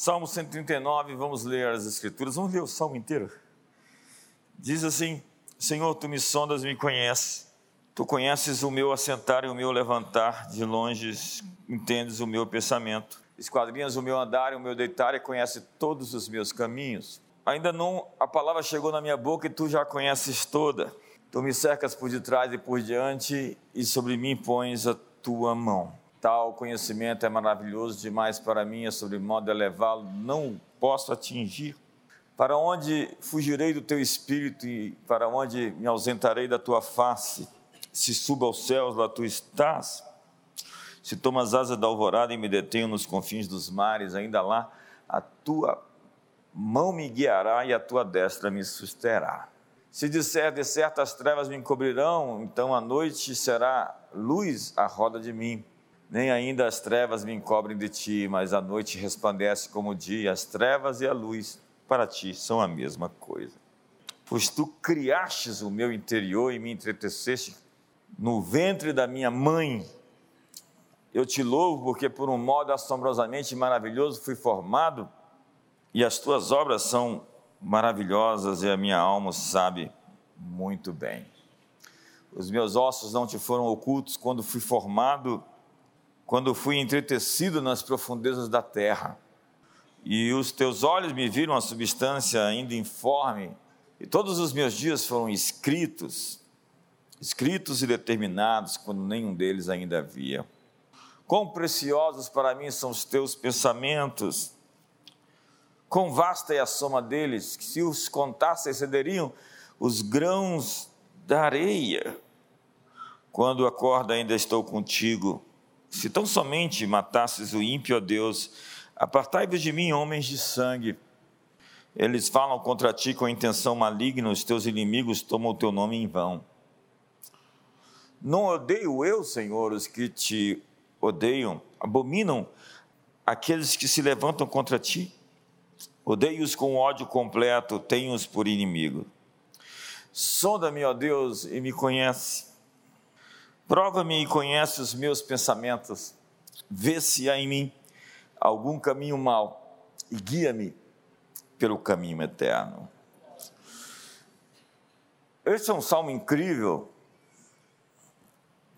Salmo 139, vamos ler as Escrituras, vamos ler o salmo inteiro. Diz assim: Senhor, tu me sondas me conheces, tu conheces o meu assentar e o meu levantar, de longe entendes o meu pensamento, esquadrinhas o meu andar e o meu deitar e conhece todos os meus caminhos. Ainda não a palavra chegou na minha boca e tu já conheces toda. Tu me cercas por detrás e por diante e sobre mim pões a tua mão. Tal conhecimento é maravilhoso demais para mim, é sobre modo elevá-lo, não posso atingir. Para onde fugirei do teu espírito e para onde me ausentarei da tua face? Se subo aos céus, lá tu estás. Se tomo as asas da alvorada e me detenho nos confins dos mares, ainda lá a tua mão me guiará e a tua destra me susterá. Se disser de certas trevas me encobrirão, então a noite será luz à roda de mim nem ainda as trevas me encobrem de ti, mas a noite resplandece como o dia, as trevas e a luz para ti são a mesma coisa. Pois tu criastes o meu interior e me entreteceste no ventre da minha mãe. Eu te louvo porque por um modo assombrosamente maravilhoso fui formado e as tuas obras são maravilhosas e a minha alma sabe muito bem. Os meus ossos não te foram ocultos quando fui formado quando fui entretecido nas profundezas da terra. E os teus olhos me viram a substância ainda informe, e todos os meus dias foram escritos, escritos e determinados, quando nenhum deles ainda havia. Quão preciosos para mim são os teus pensamentos, quão vasta é a soma deles, que se os contasse excederiam os grãos da areia. Quando acorda ainda estou contigo, se tão somente matasses o ímpio, ó Deus, apartai-vos de mim, homens de sangue. Eles falam contra ti com intenção maligna, os teus inimigos tomam o teu nome em vão. Não odeio eu, Senhor, os que te odeiam, abominam aqueles que se levantam contra ti. Odeio-os com ódio completo, tenho-os por inimigo. Sonda-me, ó Deus, e me conhece Prova-me e conhece os meus pensamentos, vê se há em mim algum caminho mau e guia-me pelo caminho eterno. Esse é um salmo incrível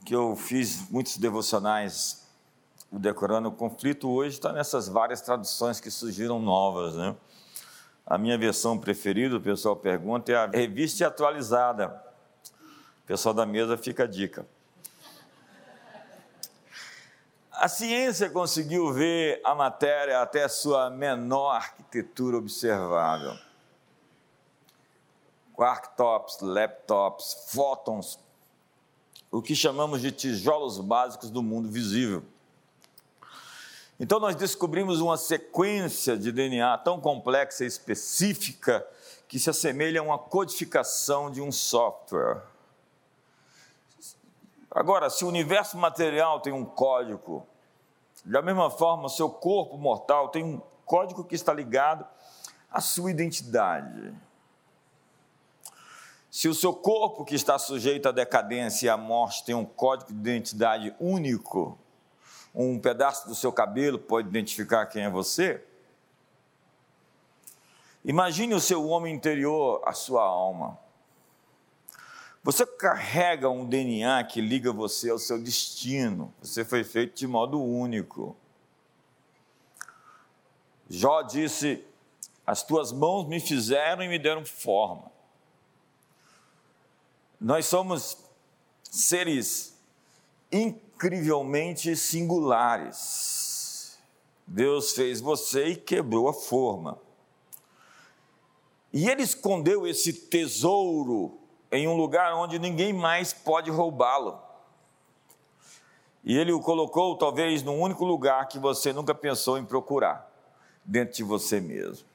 que eu fiz muitos devocionais decorando. O conflito hoje está nessas várias traduções que surgiram novas, né? A minha versão preferida, o pessoal pergunta, é a revista atualizada. O pessoal da mesa fica a dica. A ciência conseguiu ver a matéria até sua menor arquitetura observável. Quarktops, laptops, fótons, o que chamamos de tijolos básicos do mundo visível. Então, nós descobrimos uma sequência de DNA tão complexa e específica que se assemelha a uma codificação de um software. Agora, se o universo material tem um código, da mesma forma, o seu corpo mortal tem um código que está ligado à sua identidade. Se o seu corpo, que está sujeito à decadência e à morte, tem um código de identidade único, um pedaço do seu cabelo pode identificar quem é você. Imagine o seu homem interior, a sua alma. Você carrega um DNA que liga você ao seu destino. Você foi feito de modo único. Jó disse: As tuas mãos me fizeram e me deram forma. Nós somos seres incrivelmente singulares. Deus fez você e quebrou a forma. E Ele escondeu esse tesouro em um lugar onde ninguém mais pode roubá-lo. E ele o colocou talvez num único lugar que você nunca pensou em procurar, dentro de você mesmo.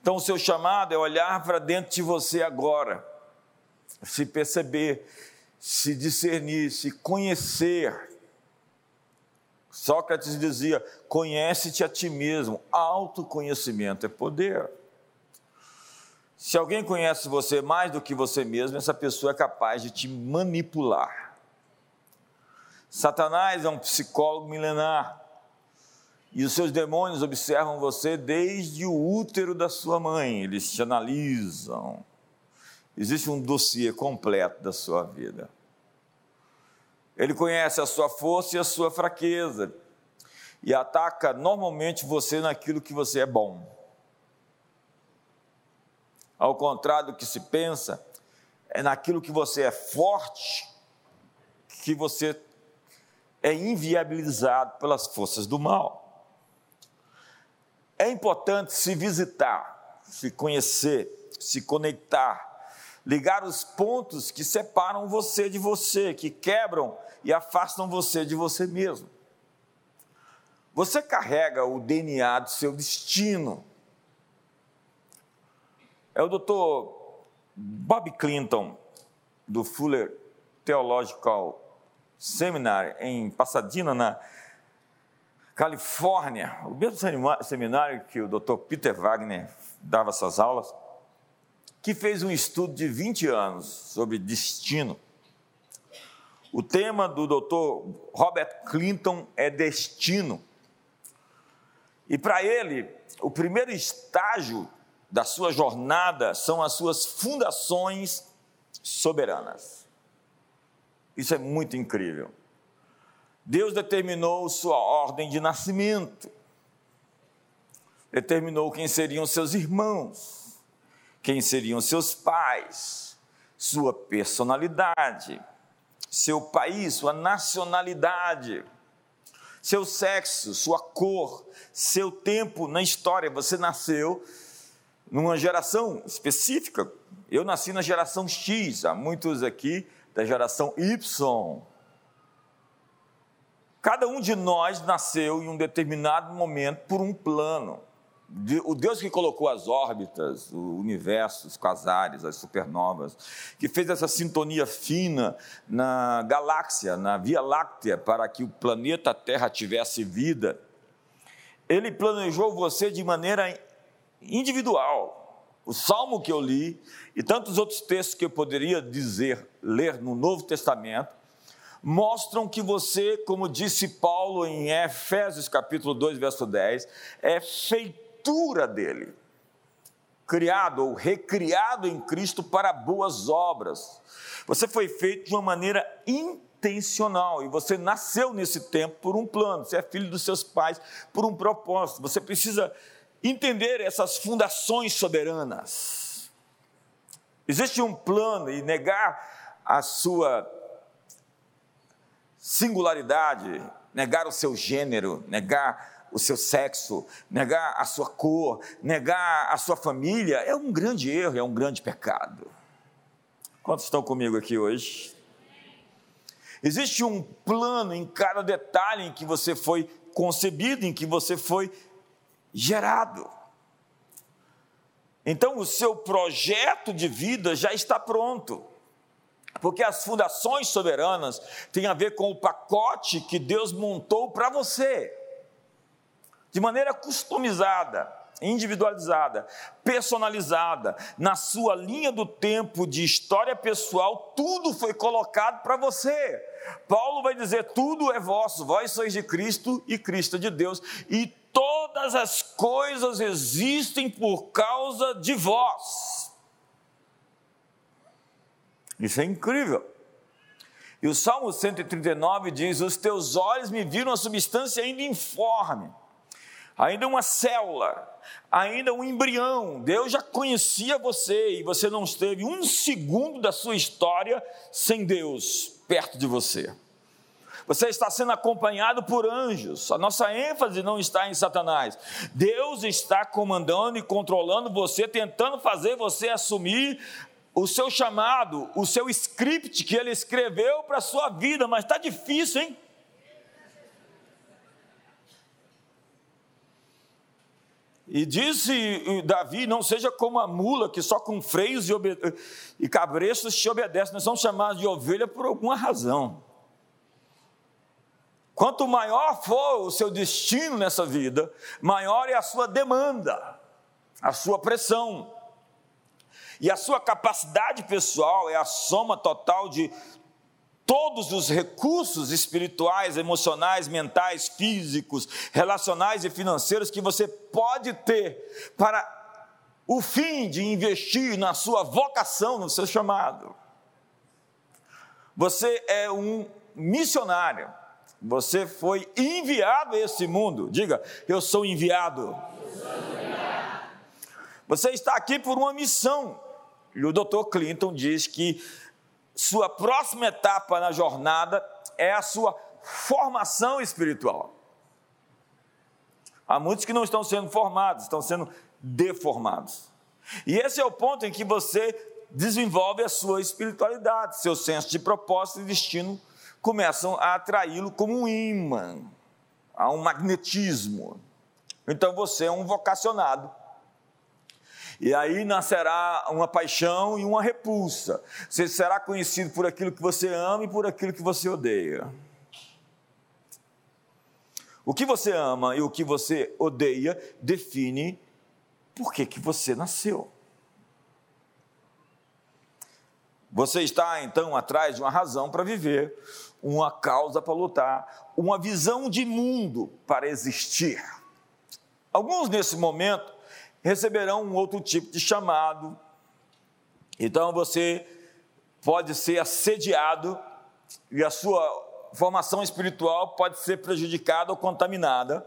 Então, o seu chamado é olhar para dentro de você agora, se perceber, se discernir, se conhecer. Sócrates dizia: conhece-te a ti mesmo. Autoconhecimento é poder. Se alguém conhece você mais do que você mesmo, essa pessoa é capaz de te manipular. Satanás é um psicólogo milenar. E os seus demônios observam você desde o útero da sua mãe, eles te analisam. Existe um dossiê completo da sua vida. Ele conhece a sua força e a sua fraqueza e ataca normalmente você naquilo que você é bom. Ao contrário do que se pensa, é naquilo que você é forte que você é inviabilizado pelas forças do mal. É importante se visitar, se conhecer, se conectar, ligar os pontos que separam você de você, que quebram e afastam você de você mesmo. Você carrega o DNA do seu destino. É o doutor Bob Clinton, do Fuller Theological Seminary, em Pasadena, na Califórnia, o mesmo seminário que o Dr. Peter Wagner dava essas aulas, que fez um estudo de 20 anos sobre destino. O tema do Dr. Robert Clinton é destino. E para ele, o primeiro estágio da sua jornada são as suas fundações soberanas. Isso é muito incrível. Deus determinou sua ordem de nascimento, determinou quem seriam seus irmãos, quem seriam seus pais, sua personalidade, seu país, sua nacionalidade, seu sexo, sua cor, seu tempo na história. Você nasceu numa geração específica. Eu nasci na geração X, há muitos aqui da geração Y. Cada um de nós nasceu em um determinado momento por um plano. O Deus que colocou as órbitas, o universo, os quasares, as supernovas, que fez essa sintonia fina na galáxia, na Via Láctea, para que o planeta Terra tivesse vida, ele planejou você de maneira individual. O salmo que eu li e tantos outros textos que eu poderia dizer, ler no Novo Testamento, mostram que você, como disse Paulo em Efésios capítulo 2, verso 10, é feitura dele, criado ou recriado em Cristo para boas obras. Você foi feito de uma maneira intencional e você nasceu nesse tempo por um plano, você é filho dos seus pais por um propósito. Você precisa entender essas fundações soberanas. Existe um plano e negar a sua singularidade, negar o seu gênero, negar o seu sexo, negar a sua cor, negar a sua família, é um grande erro, é um grande pecado. Quantos estão comigo aqui hoje? Existe um plano em cada detalhe em que você foi concebido, em que você foi gerado. Então, o seu projeto de vida já está pronto porque as fundações soberanas têm a ver com o pacote que Deus montou para você, de maneira customizada, individualizada, personalizada, na sua linha do tempo de história pessoal, tudo foi colocado para você. Paulo vai dizer: tudo é vosso, vós sois de Cristo e Cristo é de Deus, e todas as coisas existem por causa de vós. Isso é incrível. E o Salmo 139 diz: Os teus olhos me viram a substância ainda informe, ainda uma célula, ainda um embrião. Deus já conhecia você e você não esteve um segundo da sua história sem Deus perto de você. Você está sendo acompanhado por anjos. A nossa ênfase não está em Satanás. Deus está comandando e controlando você, tentando fazer você assumir o seu chamado, o seu script que ele escreveu para a sua vida, mas está difícil, hein? E disse Davi: Não seja como a mula que só com freios e, e cabrestos te obedece. Nós somos chamados de ovelha por alguma razão. Quanto maior for o seu destino nessa vida, maior é a sua demanda, a sua pressão. E a sua capacidade pessoal é a soma total de todos os recursos espirituais, emocionais, mentais, físicos, relacionais e financeiros que você pode ter para o fim de investir na sua vocação, no seu chamado. Você é um missionário. Você foi enviado a esse mundo. Diga, eu sou enviado. Você está aqui por uma missão. E o Dr. Clinton diz que sua próxima etapa na jornada é a sua formação espiritual. Há muitos que não estão sendo formados, estão sendo deformados. E esse é o ponto em que você desenvolve a sua espiritualidade, seu senso de propósito e destino começam a atraí-lo como um imã, a um magnetismo. Então você é um vocacionado e aí nascerá uma paixão e uma repulsa. Você será conhecido por aquilo que você ama e por aquilo que você odeia. O que você ama e o que você odeia define por que, que você nasceu. Você está então atrás de uma razão para viver, uma causa para lutar, uma visão de mundo para existir. Alguns nesse momento receberão um outro tipo de chamado. Então você pode ser assediado e a sua formação espiritual pode ser prejudicada ou contaminada.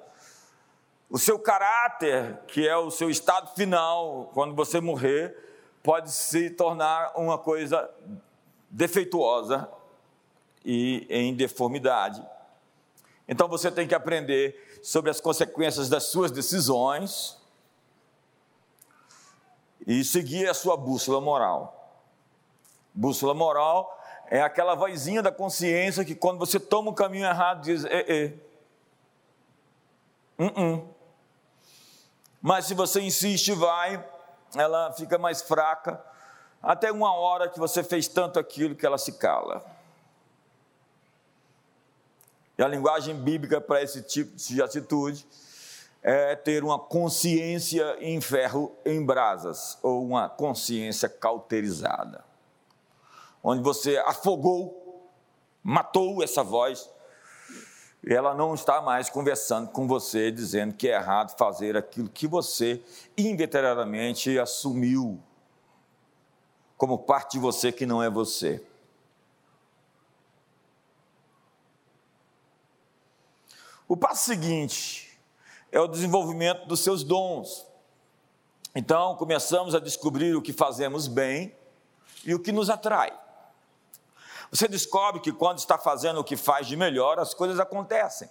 O seu caráter, que é o seu estado final, quando você morrer, pode se tornar uma coisa defeituosa e em deformidade. Então você tem que aprender sobre as consequências das suas decisões e seguir a sua bússola moral. Bússola moral é aquela vozinha da consciência que quando você toma um caminho errado diz, é, é. Uh -uh. Mas se você insiste vai, ela fica mais fraca, até uma hora que você fez tanto aquilo que ela se cala. E a linguagem bíblica para esse tipo de atitude é ter uma consciência em ferro em brasas, ou uma consciência cauterizada, onde você afogou, matou essa voz, e ela não está mais conversando com você, dizendo que é errado fazer aquilo que você inveteradamente assumiu como parte de você que não é você. O passo seguinte é o desenvolvimento dos seus dons. Então, começamos a descobrir o que fazemos bem e o que nos atrai. Você descobre que quando está fazendo o que faz de melhor, as coisas acontecem.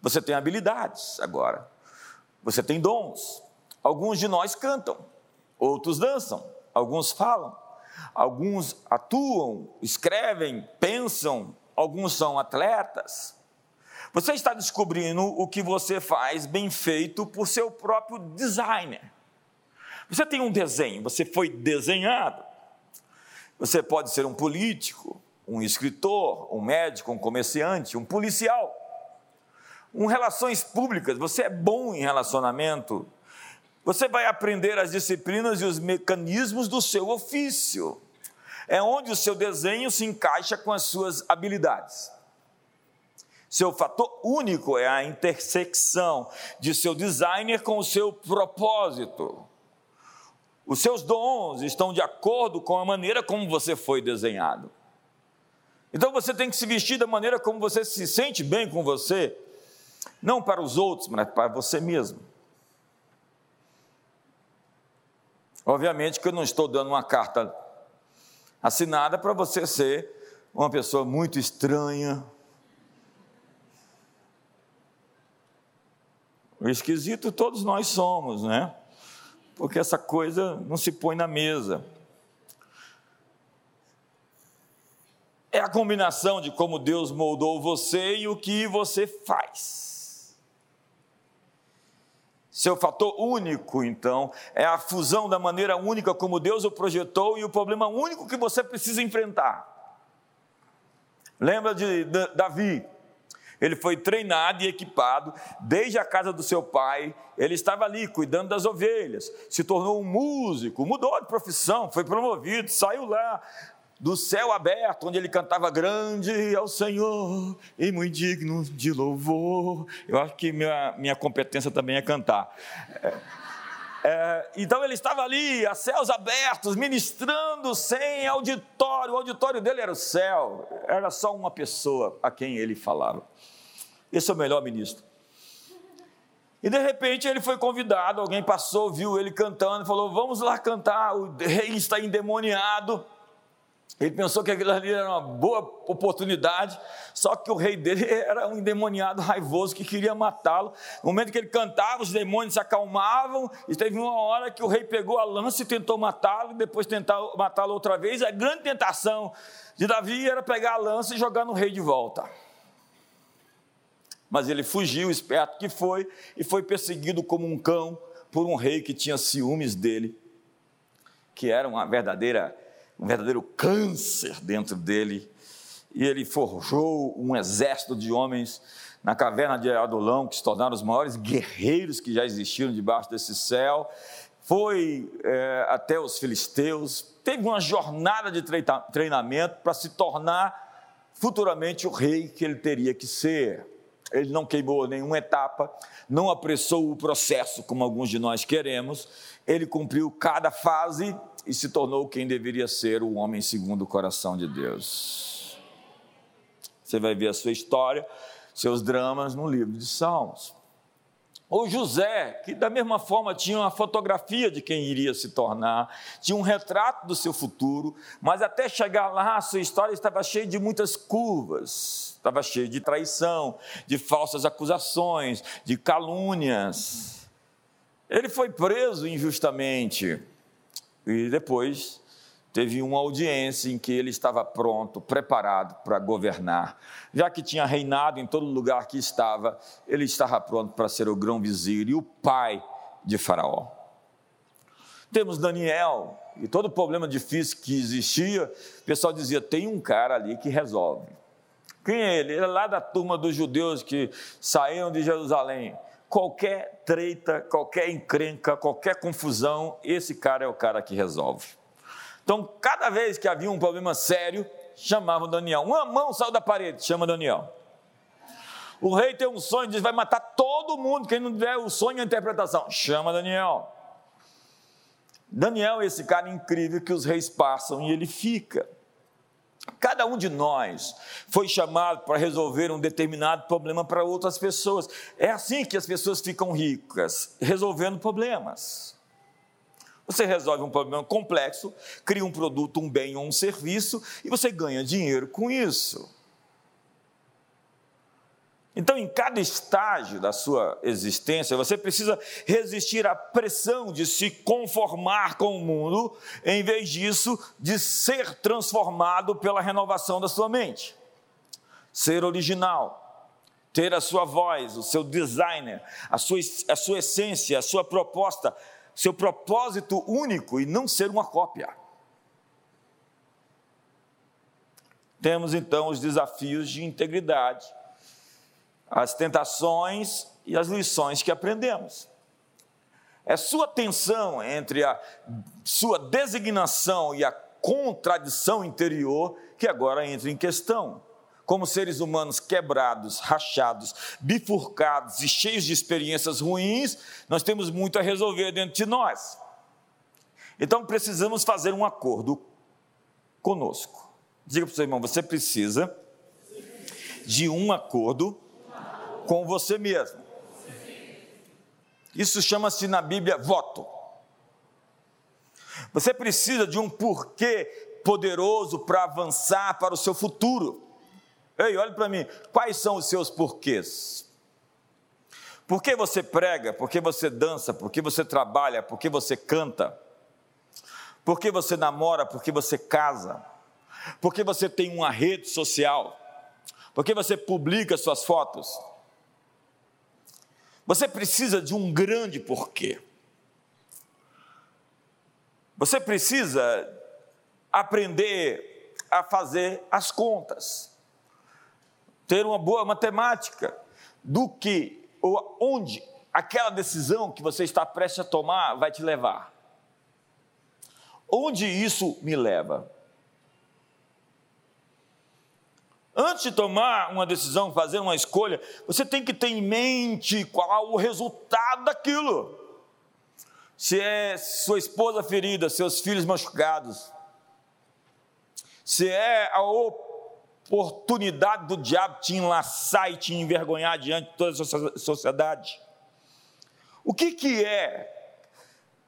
Você tem habilidades agora. Você tem dons. Alguns de nós cantam, outros dançam, alguns falam, alguns atuam, escrevem, pensam, alguns são atletas. Você está descobrindo o que você faz bem feito por seu próprio designer. Você tem um desenho, você foi desenhado. Você pode ser um político, um escritor, um médico, um comerciante, um policial. Um relações públicas, você é bom em relacionamento. Você vai aprender as disciplinas e os mecanismos do seu ofício. É onde o seu desenho se encaixa com as suas habilidades. Seu fator único é a intersecção de seu designer com o seu propósito. Os seus dons estão de acordo com a maneira como você foi desenhado. Então você tem que se vestir da maneira como você se sente bem com você, não para os outros, mas para você mesmo. Obviamente que eu não estou dando uma carta assinada para você ser uma pessoa muito estranha, esquisito todos nós somos, né? Porque essa coisa não se põe na mesa. É a combinação de como Deus moldou você e o que você faz. Seu fator único, então, é a fusão da maneira única como Deus o projetou e o problema único que você precisa enfrentar. Lembra de Davi? Ele foi treinado e equipado desde a casa do seu pai. Ele estava ali cuidando das ovelhas, se tornou um músico, mudou de profissão, foi promovido, saiu lá do céu aberto, onde ele cantava grande ao Senhor e muito digno de louvor. Eu acho que minha, minha competência também é cantar. É, é, então ele estava ali, a céus abertos, ministrando sem auditório. O auditório dele era o céu, era só uma pessoa a quem ele falava. Esse é o melhor ministro. E de repente ele foi convidado, alguém passou, viu ele cantando, falou: Vamos lá cantar, o rei está endemoniado. Ele pensou que aquilo ali era uma boa oportunidade, só que o rei dele era um endemoniado raivoso que queria matá-lo. No momento que ele cantava, os demônios se acalmavam, e teve uma hora que o rei pegou a lança e tentou matá-lo, e depois tentar matá-lo outra vez. A grande tentação de Davi era pegar a lança e jogar no rei de volta. Mas ele fugiu, esperto que foi, e foi perseguido como um cão por um rei que tinha ciúmes dele, que era uma verdadeira, um verdadeiro câncer dentro dele. E ele forjou um exército de homens na caverna de Adulão, que se tornaram os maiores guerreiros que já existiram debaixo desse céu. Foi é, até os filisteus, teve uma jornada de treinamento para se tornar futuramente o rei que ele teria que ser ele não queimou nenhuma etapa, não apressou o processo, como alguns de nós queremos, ele cumpriu cada fase e se tornou quem deveria ser o homem segundo o coração de Deus. Você vai ver a sua história, seus dramas no livro de Salmos. Ou José, que da mesma forma tinha uma fotografia de quem iria se tornar, tinha um retrato do seu futuro, mas até chegar lá sua história estava cheia de muitas curvas, estava cheia de traição, de falsas acusações, de calúnias. Ele foi preso injustamente e depois teve uma audiência em que ele estava pronto, preparado para governar. Já que tinha reinado em todo lugar que estava, ele estava pronto para ser o grão-vizir e o pai de Faraó. Temos Daniel, e todo o problema difícil que existia, o pessoal dizia: tem um cara ali que resolve. Quem é ele? Ele é lá da turma dos judeus que saíram de Jerusalém. Qualquer treta, qualquer encrenca, qualquer confusão, esse cara é o cara que resolve. Então, cada vez que havia um problema sério, chamavam Daniel. Uma mão saiu da parede, chama Daniel. O rei tem um sonho, diz: vai matar todo mundo. Quem não tiver o sonho e a interpretação, chama Daniel. Daniel é esse cara incrível que os reis passam e ele fica. Cada um de nós foi chamado para resolver um determinado problema para outras pessoas. É assim que as pessoas ficam ricas, resolvendo problemas. Você resolve um problema complexo, cria um produto, um bem ou um serviço e você ganha dinheiro com isso. Então, em cada estágio da sua existência, você precisa resistir à pressão de se conformar com o mundo, em vez disso, de ser transformado pela renovação da sua mente. Ser original, ter a sua voz, o seu designer, a sua, a sua essência, a sua proposta seu propósito único e não ser uma cópia. Temos então os desafios de integridade, as tentações e as lições que aprendemos. É sua tensão entre a sua designação e a contradição interior que agora entra em questão como seres humanos quebrados, rachados, bifurcados e cheios de experiências ruins, nós temos muito a resolver dentro de nós. Então precisamos fazer um acordo conosco. Diga para o seu irmão: você precisa de um acordo com você mesmo. Isso chama-se na Bíblia voto. Você precisa de um porquê poderoso para avançar para o seu futuro. Ei, olhe para mim, quais são os seus porquês? Por que você prega? Por que você dança? Por que você trabalha? Por que você canta? Por que você namora? Por que você casa? Por que você tem uma rede social? Por que você publica suas fotos? Você precisa de um grande porquê. Você precisa aprender a fazer as contas ter uma boa matemática do que ou onde aquela decisão que você está prestes a tomar vai te levar. Onde isso me leva? Antes de tomar uma decisão, fazer uma escolha, você tem que ter em mente qual o resultado daquilo. Se é sua esposa ferida, seus filhos machucados, se é a oportunidade do diabo te enlaçar e te envergonhar diante de toda a sociedade. O que, que é?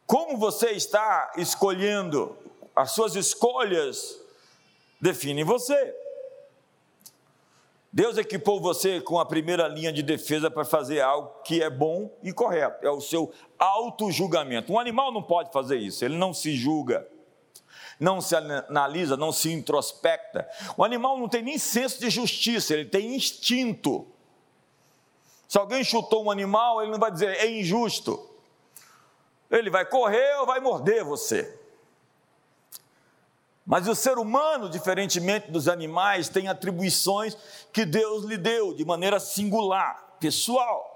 Como você está escolhendo? As suas escolhas definem você. Deus equipou você com a primeira linha de defesa para fazer algo que é bom e correto, é o seu auto-julgamento. Um animal não pode fazer isso, ele não se julga, não se analisa, não se introspecta. O animal não tem nem senso de justiça, ele tem instinto. Se alguém chutou um animal, ele não vai dizer é injusto. Ele vai correr ou vai morder você. Mas o ser humano, diferentemente dos animais, tem atribuições que Deus lhe deu de maneira singular, pessoal.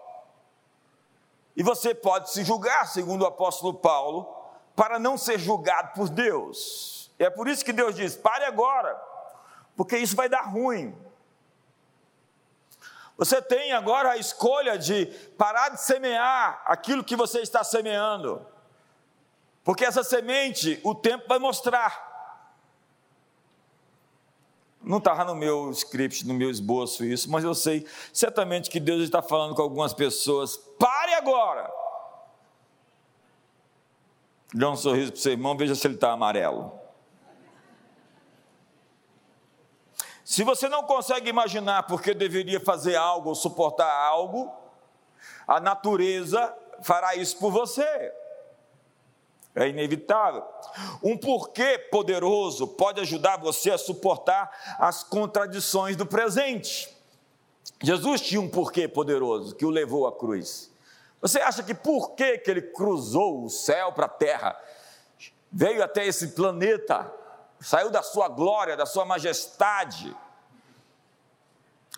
E você pode se julgar, segundo o apóstolo Paulo, para não ser julgado por Deus. E é por isso que Deus diz: pare agora, porque isso vai dar ruim. Você tem agora a escolha de parar de semear aquilo que você está semeando, porque essa semente o tempo vai mostrar não estava no meu script, no meu esboço isso, mas eu sei certamente que Deus está falando com algumas pessoas. Pare agora! Dê um sorriso para o seu irmão, veja se ele está amarelo. Se você não consegue imaginar porque deveria fazer algo ou suportar algo, a natureza fará isso por você. É inevitável. Um porquê poderoso pode ajudar você a suportar as contradições do presente. Jesus tinha um porquê poderoso que o levou à cruz. Você acha que por que, que ele cruzou o céu para a terra, veio até esse planeta, saiu da sua glória, da sua majestade?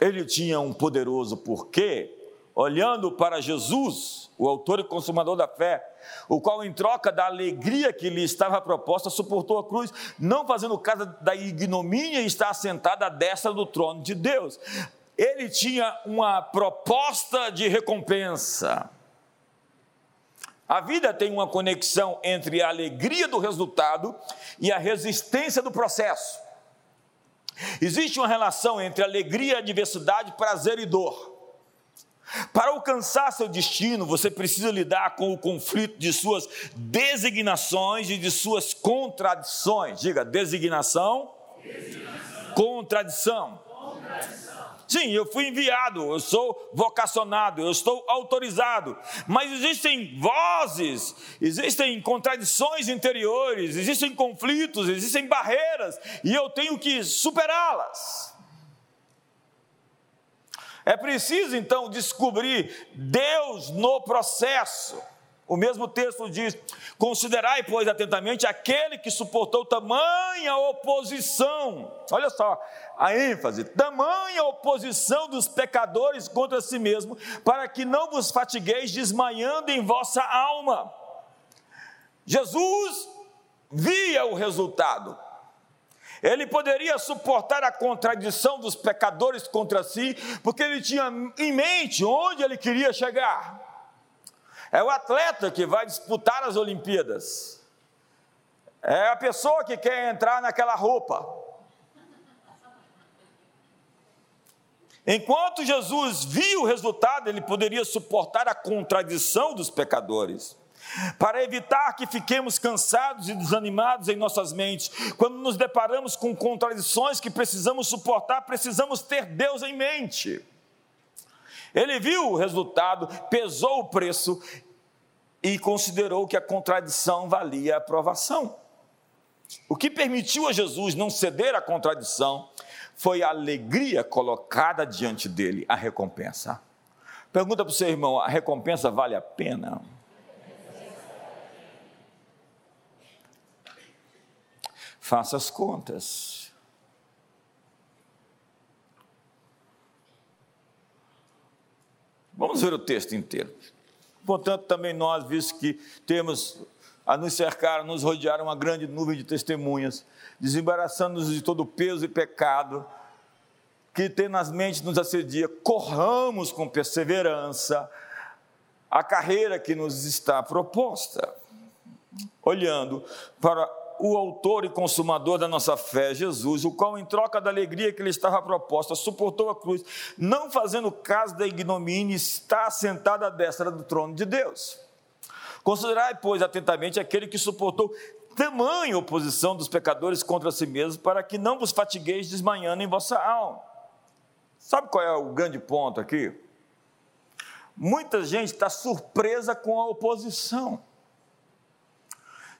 Ele tinha um poderoso porquê, olhando para Jesus, o autor e consumador da fé, o qual, em troca da alegria que lhe estava proposta, suportou a cruz, não fazendo caso da ignomínia e está assentado à destra do trono de Deus. Ele tinha uma proposta de recompensa. A vida tem uma conexão entre a alegria do resultado e a resistência do processo. Existe uma relação entre alegria, adversidade, prazer e dor. Para alcançar seu destino, você precisa lidar com o conflito de suas designações e de suas contradições. Diga, designação, designação. contradição. contradição. Sim, eu fui enviado, eu sou vocacionado, eu estou autorizado, mas existem vozes, existem contradições interiores, existem conflitos, existem barreiras, e eu tenho que superá-las. É preciso então descobrir Deus no processo. O mesmo texto diz: Considerai, pois, atentamente aquele que suportou tamanha oposição. Olha só a ênfase: tamanha oposição dos pecadores contra si mesmo, para que não vos fatigueis desmaiando em vossa alma. Jesus via o resultado, ele poderia suportar a contradição dos pecadores contra si, porque ele tinha em mente onde ele queria chegar. É o atleta que vai disputar as Olimpíadas. É a pessoa que quer entrar naquela roupa. Enquanto Jesus viu o resultado, ele poderia suportar a contradição dos pecadores para evitar que fiquemos cansados e desanimados em nossas mentes. Quando nos deparamos com contradições que precisamos suportar, precisamos ter Deus em mente. Ele viu o resultado, pesou o preço e considerou que a contradição valia a aprovação. O que permitiu a Jesus não ceder à contradição foi a alegria colocada diante dele, a recompensa. Pergunta para o seu irmão: a recompensa vale a pena? Faça as contas. Vamos ver o texto inteiro. Portanto, também nós, visto que temos a nos cercar, a nos rodear uma grande nuvem de testemunhas, desembaraçando-nos de todo peso e pecado que tenazmente nos assedia, corramos com perseverança a carreira que nos está proposta, olhando para o autor e consumador da nossa fé, Jesus, o qual, em troca da alegria que lhe estava proposta, suportou a cruz, não fazendo caso da ignomínia, está assentado à destra do trono de Deus. Considerai, pois, atentamente aquele que suportou tamanha oposição dos pecadores contra si mesmos, para que não vos fatigueis desmanhando em vossa alma. Sabe qual é o grande ponto aqui? Muita gente está surpresa com a oposição.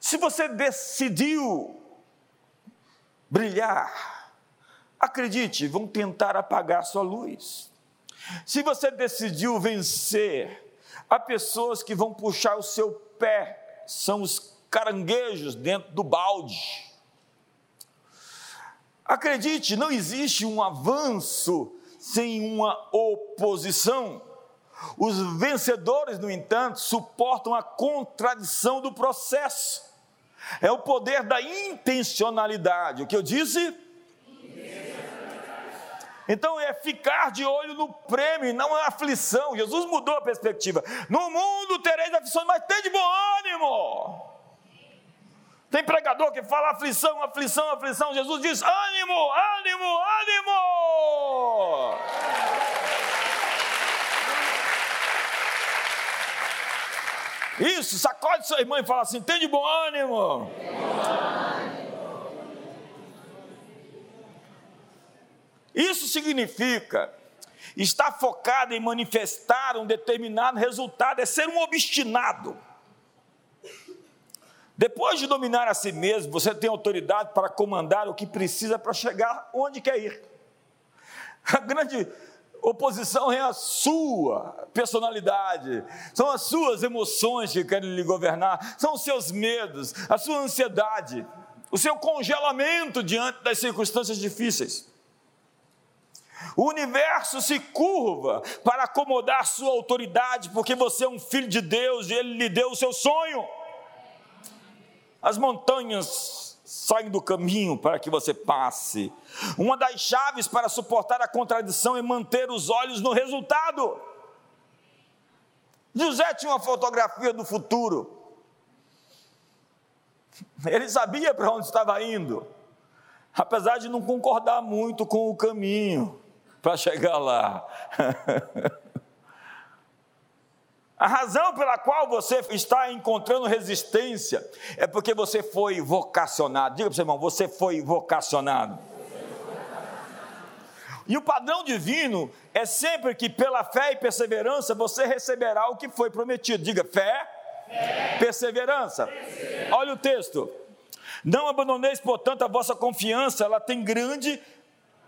Se você decidiu brilhar, acredite, vão tentar apagar sua luz. Se você decidiu vencer, há pessoas que vão puxar o seu pé, são os caranguejos dentro do balde. Acredite, não existe um avanço sem uma oposição. Os vencedores, no entanto, suportam a contradição do processo é o poder da intencionalidade. O que eu disse? Então é ficar de olho no prêmio, não é aflição. Jesus mudou a perspectiva. No mundo tereis aflições, mas tem de bom ânimo. Tem pregador que fala aflição, aflição, aflição. Jesus diz: ânimo, ânimo, ânimo. Isso, sacode sua irmã e fala assim: tem de bom ânimo. Isso significa estar focado em manifestar um determinado resultado, é ser um obstinado. Depois de dominar a si mesmo, você tem autoridade para comandar o que precisa para chegar onde quer ir. A grande Oposição é a sua personalidade, são as suas emoções que querem lhe governar, são os seus medos, a sua ansiedade, o seu congelamento diante das circunstâncias difíceis. O universo se curva para acomodar sua autoridade, porque você é um filho de Deus e ele lhe deu o seu sonho. As montanhas saem do caminho para que você passe. Uma das chaves para suportar a contradição é manter os olhos no resultado. José tinha uma fotografia do futuro. Ele sabia para onde estava indo, apesar de não concordar muito com o caminho para chegar lá. A razão pela qual você está encontrando resistência é porque você foi vocacionado. Diga para o seu irmão, você foi vocacionado. E o padrão divino é sempre que pela fé e perseverança você receberá o que foi prometido. Diga fé, fé. Perseverança. perseverança. Olha o texto. Não abandoneis, portanto, a vossa confiança, ela tem grande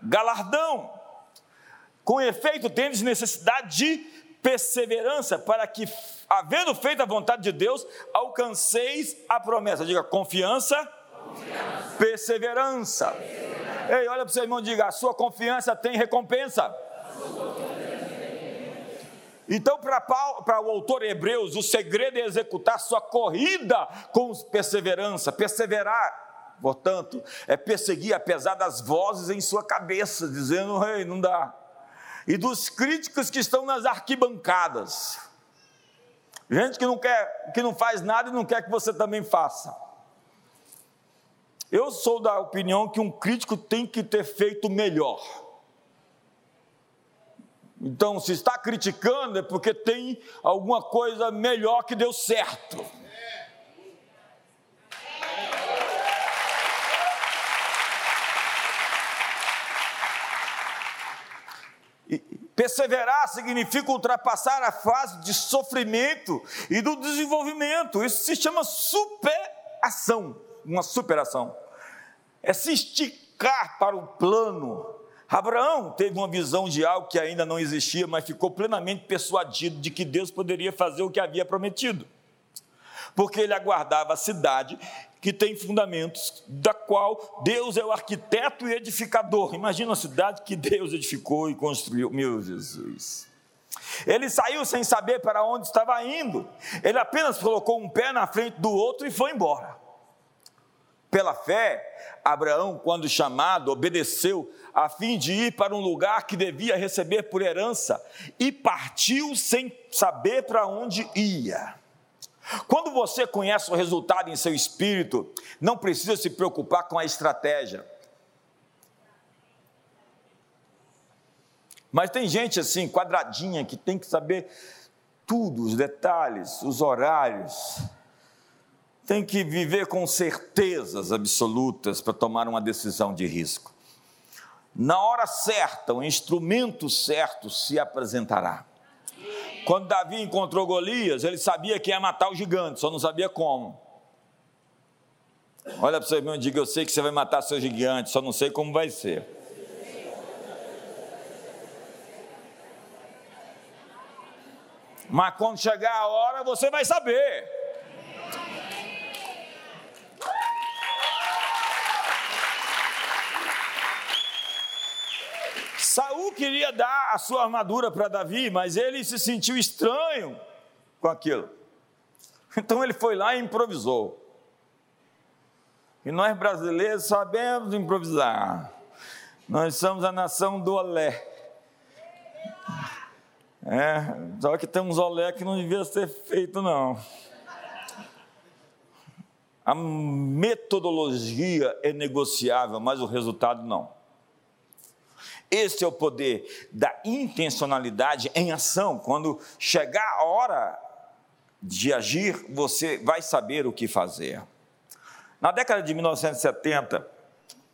galardão. Com efeito, tendes necessidade de perseverança, para que, havendo feito a vontade de Deus, alcanceis a promessa. Diga confiança, confiança. perseverança. perseverança. Ei, olha para o seu irmão e diga: a sua confiança tem recompensa. Então, para o autor Hebreus, o segredo é executar sua corrida com perseverança, perseverar, portanto, é perseguir apesar das vozes em sua cabeça, dizendo: Ei, não dá, e dos críticos que estão nas arquibancadas. Gente que não quer, que não faz nada e não quer que você também faça. Eu sou da opinião que um crítico tem que ter feito melhor. Então, se está criticando é porque tem alguma coisa melhor que deu certo. Perseverar significa ultrapassar a fase de sofrimento e do desenvolvimento. Isso se chama superação, uma superação. É se esticar para o plano. Abraão teve uma visão de algo que ainda não existia, mas ficou plenamente persuadido de que Deus poderia fazer o que havia prometido. Porque ele aguardava a cidade que tem fundamentos, da qual Deus é o arquiteto e edificador. Imagina uma cidade que Deus edificou e construiu. Meu Jesus. Ele saiu sem saber para onde estava indo. Ele apenas colocou um pé na frente do outro e foi embora. Pela fé, Abraão, quando chamado, obedeceu a fim de ir para um lugar que devia receber por herança e partiu sem saber para onde ia. Quando você conhece o resultado em seu espírito, não precisa se preocupar com a estratégia. Mas tem gente assim, quadradinha, que tem que saber tudo, os detalhes, os horários. Tem que viver com certezas absolutas para tomar uma decisão de risco. Na hora certa, o instrumento certo se apresentará. Quando Davi encontrou Golias, ele sabia que ia matar o gigante, só não sabia como. Olha para o seu irmão e diga: Eu sei que você vai matar seu gigante, só não sei como vai ser. Mas quando chegar a hora, você vai saber. Saul queria dar a sua armadura para Davi, mas ele se sentiu estranho com aquilo. Então ele foi lá e improvisou. E nós brasileiros sabemos improvisar. Nós somos a nação do olé. É, só que tem uns olé que não devia ser feito, não. A metodologia é negociável, mas o resultado não. Esse é o poder da intencionalidade em ação. Quando chegar a hora de agir, você vai saber o que fazer. Na década de 1970,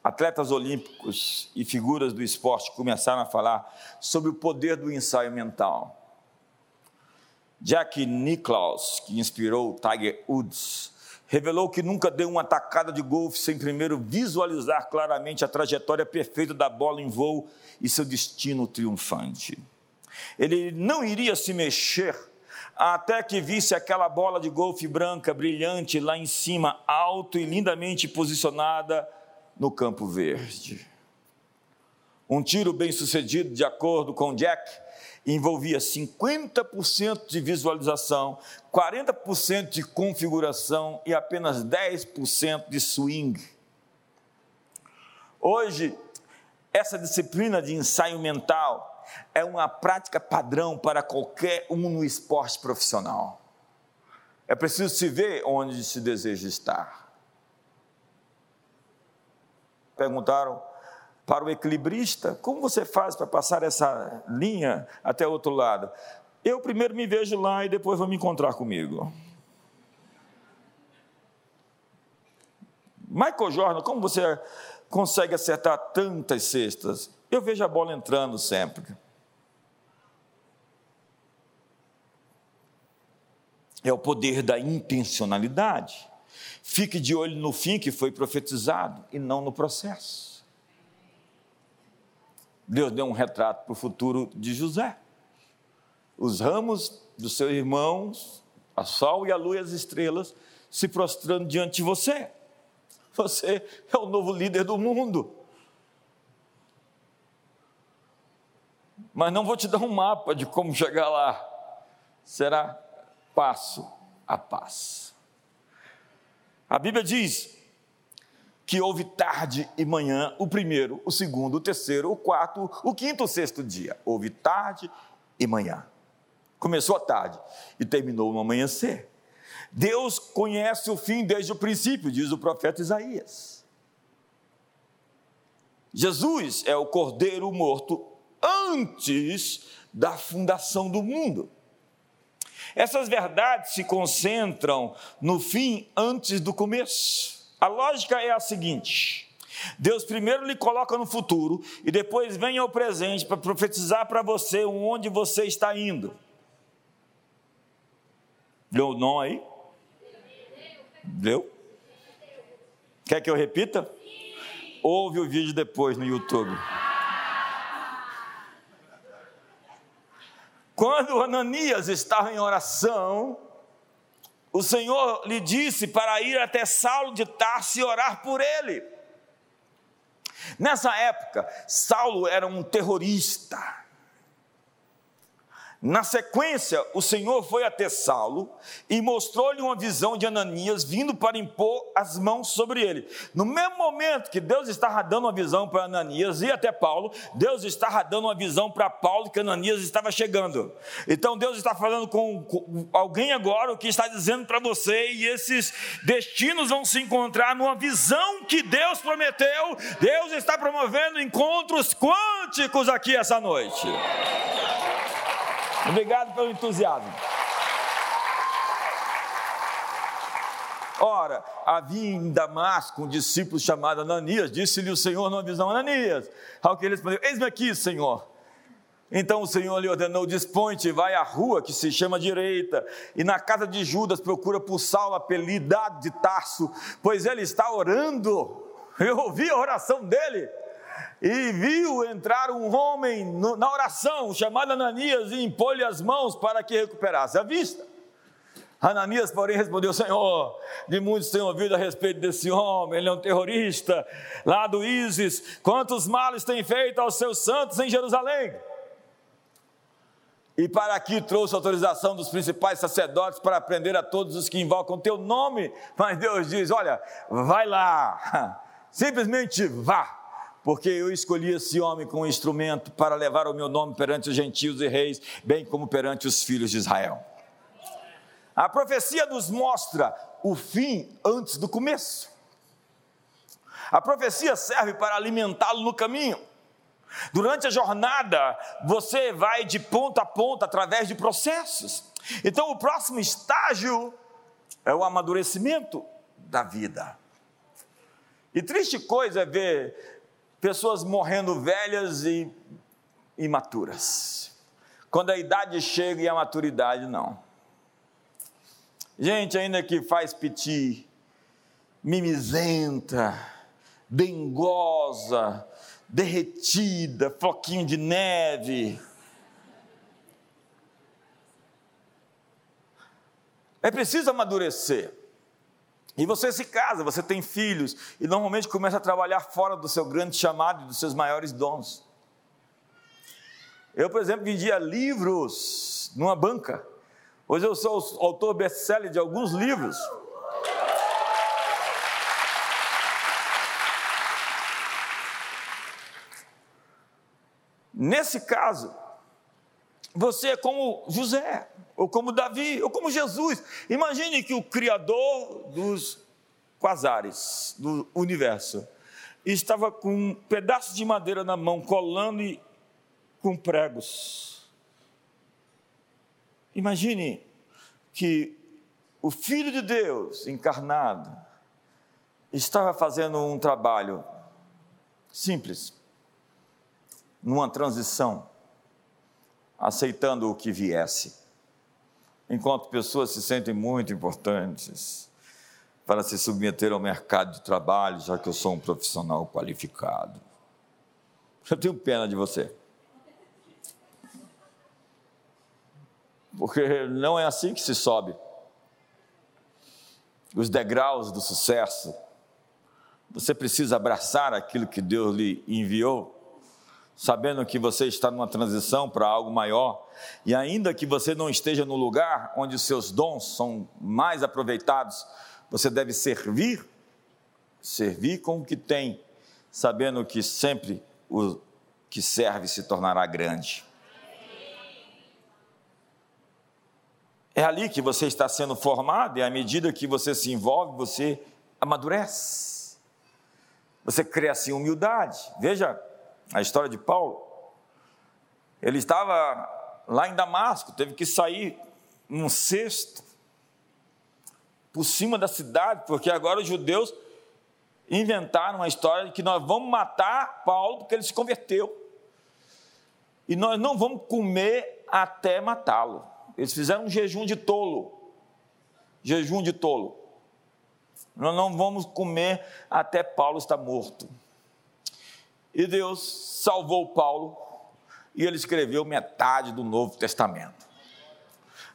atletas olímpicos e figuras do esporte começaram a falar sobre o poder do ensaio mental. Jack Nicklaus, que inspirou Tiger Woods, revelou que nunca deu uma tacada de golfe sem primeiro visualizar claramente a trajetória perfeita da bola em voo e seu destino triunfante. Ele não iria se mexer até que visse aquela bola de golfe branca brilhante lá em cima, alto e lindamente posicionada no campo verde. Um tiro bem sucedido, de acordo com Jack, envolvia 50% de visualização, 40% de configuração e apenas 10% de swing. Hoje, essa disciplina de ensaio mental é uma prática padrão para qualquer um no esporte profissional. É preciso se ver onde se deseja estar. Perguntaram para o equilibrista, como você faz para passar essa linha até o outro lado? Eu primeiro me vejo lá e depois vou me encontrar comigo. Michael Jordan, como você consegue acertar tantas cestas? Eu vejo a bola entrando sempre. É o poder da intencionalidade. Fique de olho no fim que foi profetizado e não no processo. Deus deu um retrato para o futuro de José. Os ramos dos seus irmãos, a sol e a lua e as estrelas, se prostrando diante de você. Você é o novo líder do mundo. Mas não vou te dar um mapa de como chegar lá. Será passo a passo. A Bíblia diz: que houve tarde e manhã, o primeiro, o segundo, o terceiro, o quarto, o quinto, o sexto dia. Houve tarde e manhã. Começou a tarde e terminou no amanhecer. Deus conhece o fim desde o princípio, diz o profeta Isaías. Jesus é o cordeiro morto antes da fundação do mundo. Essas verdades se concentram no fim antes do começo. A lógica é a seguinte: Deus primeiro lhe coloca no futuro e depois vem ao presente para profetizar para você onde você está indo. Deu o não aí? Deu? Quer que eu repita? Ouve o vídeo depois no YouTube. Quando Ananias estava em oração, o Senhor lhe disse para ir até Saulo de Tarso e orar por ele. Nessa época, Saulo era um terrorista. Na sequência, o Senhor foi até Saulo e mostrou-lhe uma visão de Ananias vindo para impor as mãos sobre ele. No mesmo momento que Deus estava dando uma visão para Ananias e até Paulo, Deus estava dando uma visão para Paulo que Ananias estava chegando. Então Deus está falando com, com alguém agora o que está dizendo para você e esses destinos vão se encontrar numa visão que Deus prometeu. Deus está promovendo encontros quânticos aqui essa noite. Obrigado pelo entusiasmo. Ora, havia em Damasco um discípulo chamado Ananias, disse-lhe o Senhor numa visão, Ananias, ao que ele respondeu, eis-me aqui, Senhor. Então o Senhor lhe ordenou, dispõe-te, vai à rua que se chama direita, e na casa de Judas procura por Saulo, apelidado de Tarso, pois ele está orando. Eu ouvi a oração dele e viu entrar um homem no, na oração, chamado Ananias, e impôs-lhe as mãos para que recuperasse a vista. Ananias, porém, respondeu: Senhor, de muitos tenho ouvido a respeito desse homem, ele é um terrorista, lá do ISIS. Quantos males tem feito aos seus santos em Jerusalém? E para aqui trouxe autorização dos principais sacerdotes para prender a todos os que invocam teu nome. Mas Deus diz: Olha, vai lá, simplesmente vá porque eu escolhi esse homem como instrumento para levar o meu nome perante os gentios e reis, bem como perante os filhos de Israel. A profecia nos mostra o fim antes do começo. A profecia serve para alimentá-lo no caminho. Durante a jornada, você vai de ponta a ponta através de processos. Então, o próximo estágio é o amadurecimento da vida. E triste coisa é ver pessoas morrendo velhas e imaturas. Quando a idade chega e a maturidade não. Gente ainda que faz piti, mimizenta, dengosa, derretida, floquinho de neve. É preciso amadurecer. E você se casa, você tem filhos, e normalmente começa a trabalhar fora do seu grande chamado e dos seus maiores dons. Eu, por exemplo, vendia livros numa banca. Hoje eu sou autor best-seller de alguns livros. Nesse caso, você é como José, ou como Davi, ou como Jesus. Imagine que o Criador dos quasares, do universo, estava com um pedaço de madeira na mão, colando e com pregos. Imagine que o Filho de Deus encarnado estava fazendo um trabalho simples, numa transição aceitando o que viesse. Enquanto pessoas se sentem muito importantes para se submeter ao mercado de trabalho, já que eu sou um profissional qualificado. Eu tenho pena de você. Porque não é assim que se sobe. Os degraus do sucesso. Você precisa abraçar aquilo que Deus lhe enviou sabendo que você está numa transição para algo maior, e ainda que você não esteja no lugar onde os seus dons são mais aproveitados, você deve servir, servir com o que tem, sabendo que sempre o que serve se tornará grande. É ali que você está sendo formado, e à medida que você se envolve, você amadurece. Você cresce em humildade. Veja, a história de Paulo. Ele estava lá em Damasco, teve que sair num cesto por cima da cidade, porque agora os judeus inventaram uma história de que nós vamos matar Paulo porque ele se converteu. E nós não vamos comer até matá-lo. Eles fizeram um jejum de tolo. Jejum de tolo. Nós não vamos comer até Paulo estar morto. E Deus salvou Paulo e ele escreveu metade do Novo Testamento.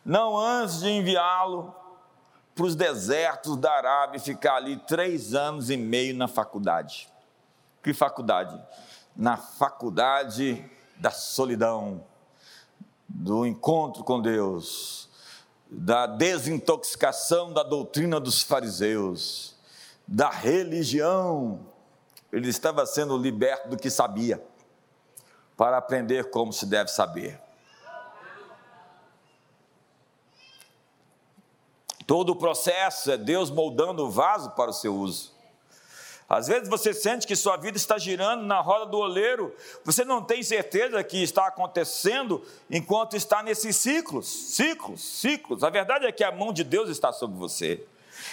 Não antes de enviá-lo para os desertos da Arábia e ficar ali três anos e meio na faculdade. Que faculdade? Na faculdade da solidão, do encontro com Deus, da desintoxicação da doutrina dos fariseus, da religião. Ele estava sendo liberto do que sabia, para aprender como se deve saber. Todo o processo é Deus moldando o vaso para o seu uso. Às vezes você sente que sua vida está girando na roda do oleiro, você não tem certeza que está acontecendo enquanto está nesses ciclos, ciclos, ciclos. A verdade é que a mão de Deus está sobre você.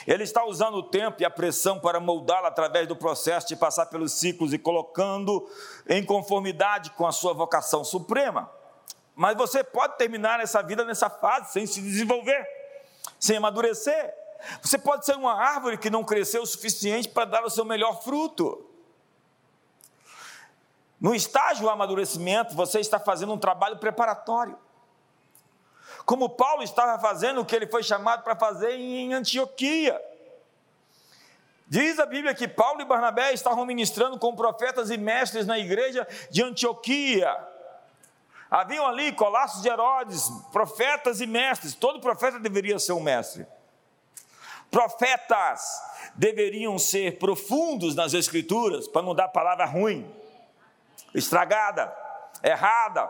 Ele está usando o tempo e a pressão para moldá-lo através do processo de passar pelos ciclos e colocando em conformidade com a sua vocação suprema. Mas você pode terminar essa vida nessa fase sem se desenvolver, sem amadurecer. Você pode ser uma árvore que não cresceu o suficiente para dar o seu melhor fruto. No estágio do amadurecimento, você está fazendo um trabalho preparatório. Como Paulo estava fazendo o que ele foi chamado para fazer em Antioquia. Diz a Bíblia que Paulo e Barnabé estavam ministrando com profetas e mestres na igreja de Antioquia. Haviam ali colossos de Herodes, profetas e mestres. Todo profeta deveria ser um mestre. Profetas deveriam ser profundos nas Escrituras, para não dar palavra ruim, estragada, errada.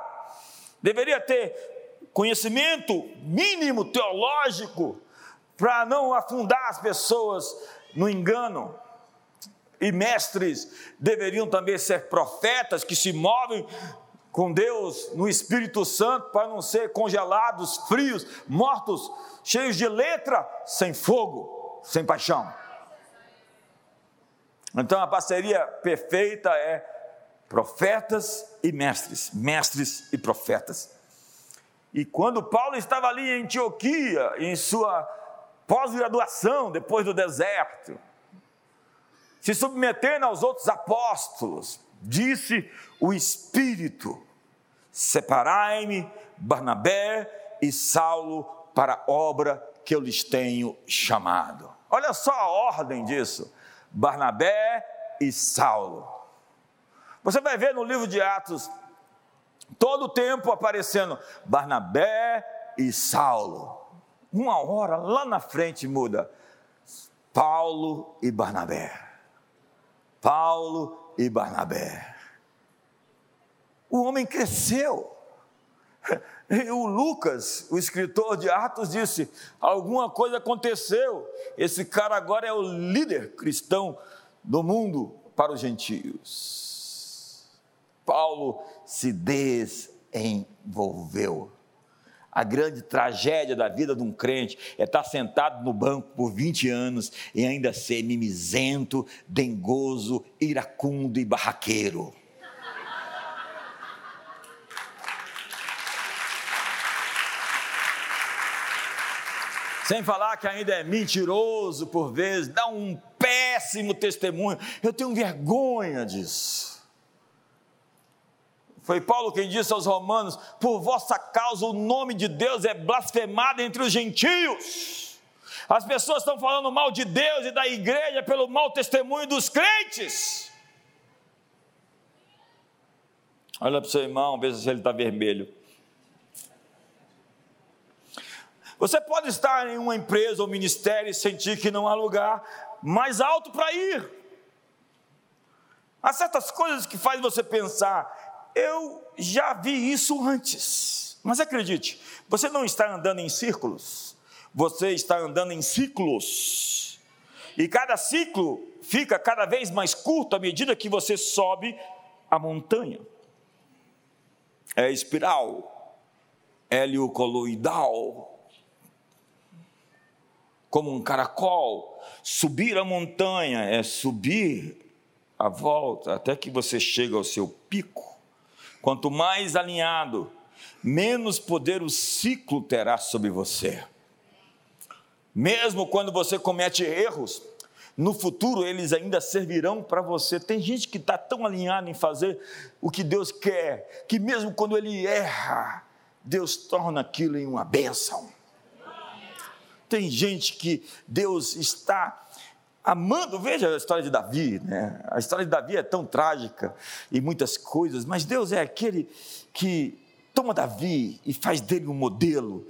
Deveria ter conhecimento mínimo teológico, para não afundar as pessoas no engano. E mestres deveriam também ser profetas que se movem com Deus no Espírito Santo para não ser congelados, frios, mortos, cheios de letra, sem fogo, sem paixão. Então a parceria perfeita é profetas e mestres, mestres e profetas. E quando Paulo estava ali em Antioquia, em sua pós-graduação, depois do deserto, se submetendo aos outros apóstolos, disse o Espírito: Separai-me, Barnabé e Saulo, para a obra que eu lhes tenho chamado. Olha só a ordem disso: Barnabé e Saulo. Você vai ver no livro de Atos, todo o tempo aparecendo Barnabé e Saulo. Uma hora lá na frente muda Paulo e Barnabé. Paulo e Barnabé. O homem cresceu. O Lucas, o escritor de Atos, disse: alguma coisa aconteceu. Esse cara agora é o líder cristão do mundo para os gentios. Paulo se desenvolveu. A grande tragédia da vida de um crente é estar sentado no banco por 20 anos e ainda ser mimizento, dengoso, iracundo e barraqueiro. Sem falar que ainda é mentiroso por vezes, dá um péssimo testemunho. Eu tenho vergonha disso. Foi Paulo quem disse aos Romanos: Por vossa causa o nome de Deus é blasfemado entre os gentios. As pessoas estão falando mal de Deus e da igreja pelo mau testemunho dos crentes. Olha para o seu irmão, veja se ele está vermelho. Você pode estar em uma empresa ou ministério e sentir que não há lugar mais alto para ir. Há certas coisas que fazem você pensar, eu já vi isso antes. Mas acredite, você não está andando em círculos, você está andando em ciclos. E cada ciclo fica cada vez mais curto à medida que você sobe a montanha. É espiral, heliocoloidal, como um caracol. Subir a montanha é subir a volta até que você chega ao seu pico. Quanto mais alinhado, menos poder o ciclo terá sobre você. Mesmo quando você comete erros, no futuro eles ainda servirão para você. Tem gente que está tão alinhada em fazer o que Deus quer, que mesmo quando ele erra, Deus torna aquilo em uma bênção. Tem gente que Deus está amando, veja a história de Davi, né? A história de Davi é tão trágica e muitas coisas, mas Deus é aquele que toma Davi e faz dele um modelo,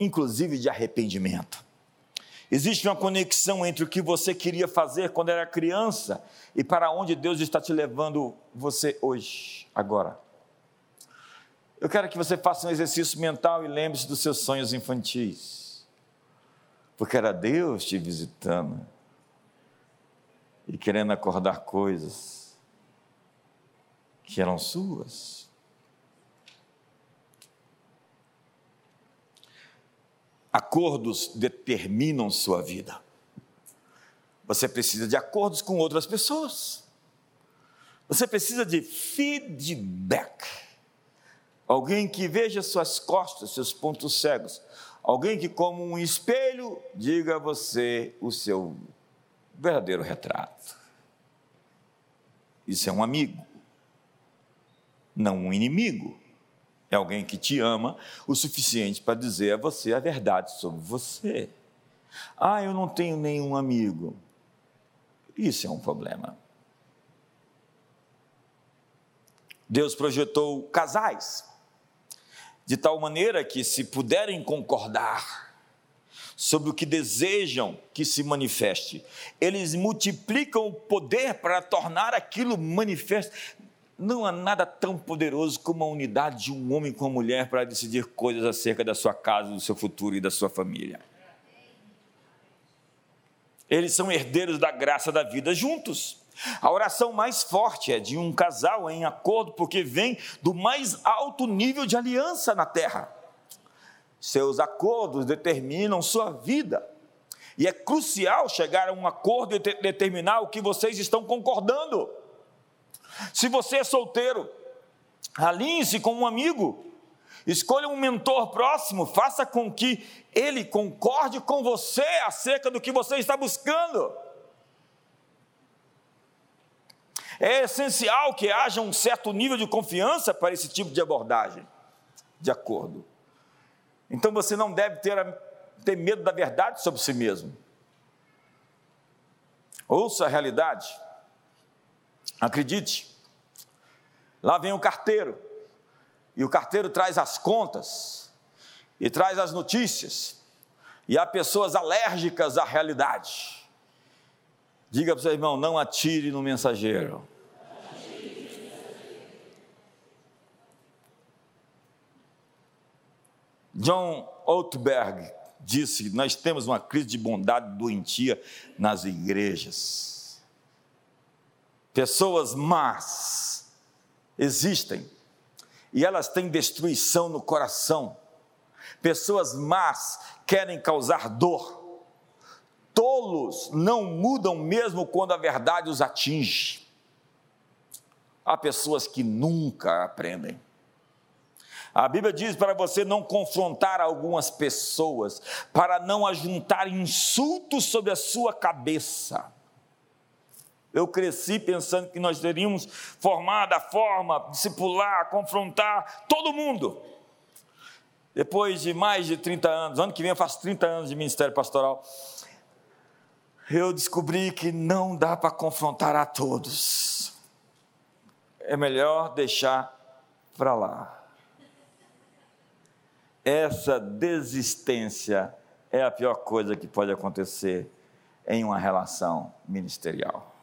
inclusive de arrependimento. Existe uma conexão entre o que você queria fazer quando era criança e para onde Deus está te levando você hoje, agora. Eu quero que você faça um exercício mental e lembre-se dos seus sonhos infantis. Porque era Deus te visitando e querendo acordar coisas que eram suas. Acordos determinam sua vida. Você precisa de acordos com outras pessoas. Você precisa de feedback. Alguém que veja suas costas, seus pontos cegos. Alguém que, como um espelho, diga a você o seu verdadeiro retrato. Isso é um amigo, não um inimigo. É alguém que te ama o suficiente para dizer a você a verdade sobre você. Ah, eu não tenho nenhum amigo. Isso é um problema. Deus projetou casais de tal maneira que, se puderem concordar sobre o que desejam que se manifeste, eles multiplicam o poder para tornar aquilo manifesto. Não há nada tão poderoso como a unidade de um homem com uma mulher para decidir coisas acerca da sua casa, do seu futuro e da sua família. Eles são herdeiros da graça da vida juntos. A oração mais forte é de um casal em acordo, porque vem do mais alto nível de aliança na terra. Seus acordos determinam sua vida. E é crucial chegar a um acordo e determinar o que vocês estão concordando. Se você é solteiro, alinhe-se com um amigo, escolha um mentor próximo, faça com que ele concorde com você acerca do que você está buscando. É essencial que haja um certo nível de confiança para esse tipo de abordagem, de acordo. Então você não deve ter, ter medo da verdade sobre si mesmo. Ouça a realidade. Acredite. Lá vem o carteiro. E o carteiro traz as contas e traz as notícias. E há pessoas alérgicas à realidade. Diga para o seu irmão: não atire no mensageiro. John Outberg disse: Nós temos uma crise de bondade doentia nas igrejas. Pessoas más existem e elas têm destruição no coração. Pessoas más querem causar dor. Tolos não mudam mesmo quando a verdade os atinge. Há pessoas que nunca aprendem. A Bíblia diz para você não confrontar algumas pessoas, para não ajuntar insultos sobre a sua cabeça. Eu cresci pensando que nós teríamos formado a forma, discipular, confrontar todo mundo. Depois de mais de 30 anos, ano que vem eu faço 30 anos de ministério pastoral, eu descobri que não dá para confrontar a todos. É melhor deixar para lá. Essa desistência é a pior coisa que pode acontecer em uma relação ministerial.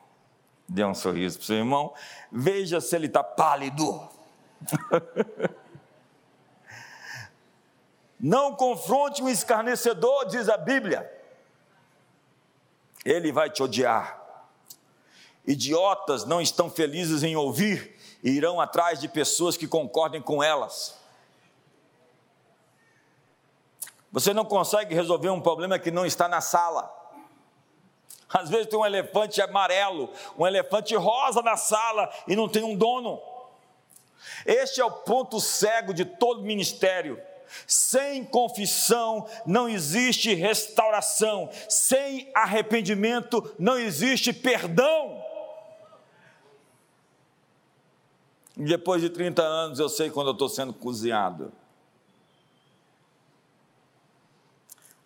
Dê um sorriso para o seu irmão, veja se ele está pálido. Não confronte um escarnecedor, diz a Bíblia. Ele vai te odiar. Idiotas não estão felizes em ouvir e irão atrás de pessoas que concordem com elas. Você não consegue resolver um problema que não está na sala. Às vezes tem um elefante amarelo, um elefante rosa na sala e não tem um dono. Este é o ponto cego de todo ministério. Sem confissão não existe restauração, sem arrependimento não existe perdão. E depois de 30 anos eu sei quando eu estou sendo cozinhado.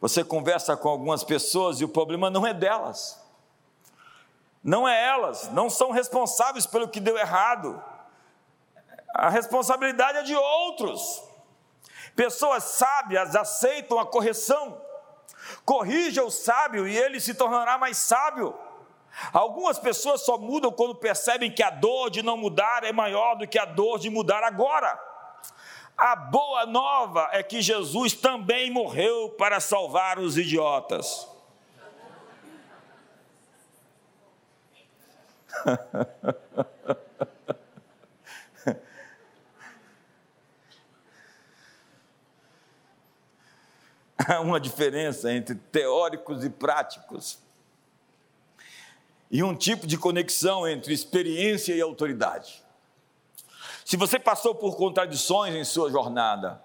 Você conversa com algumas pessoas e o problema não é delas. Não é elas, não são responsáveis pelo que deu errado. A responsabilidade é de outros. Pessoas sábias aceitam a correção. Corrija o sábio e ele se tornará mais sábio. Algumas pessoas só mudam quando percebem que a dor de não mudar é maior do que a dor de mudar agora. A boa nova é que Jesus também morreu para salvar os idiotas. Há uma diferença entre teóricos e práticos. E um tipo de conexão entre experiência e autoridade. Se você passou por contradições em sua jornada,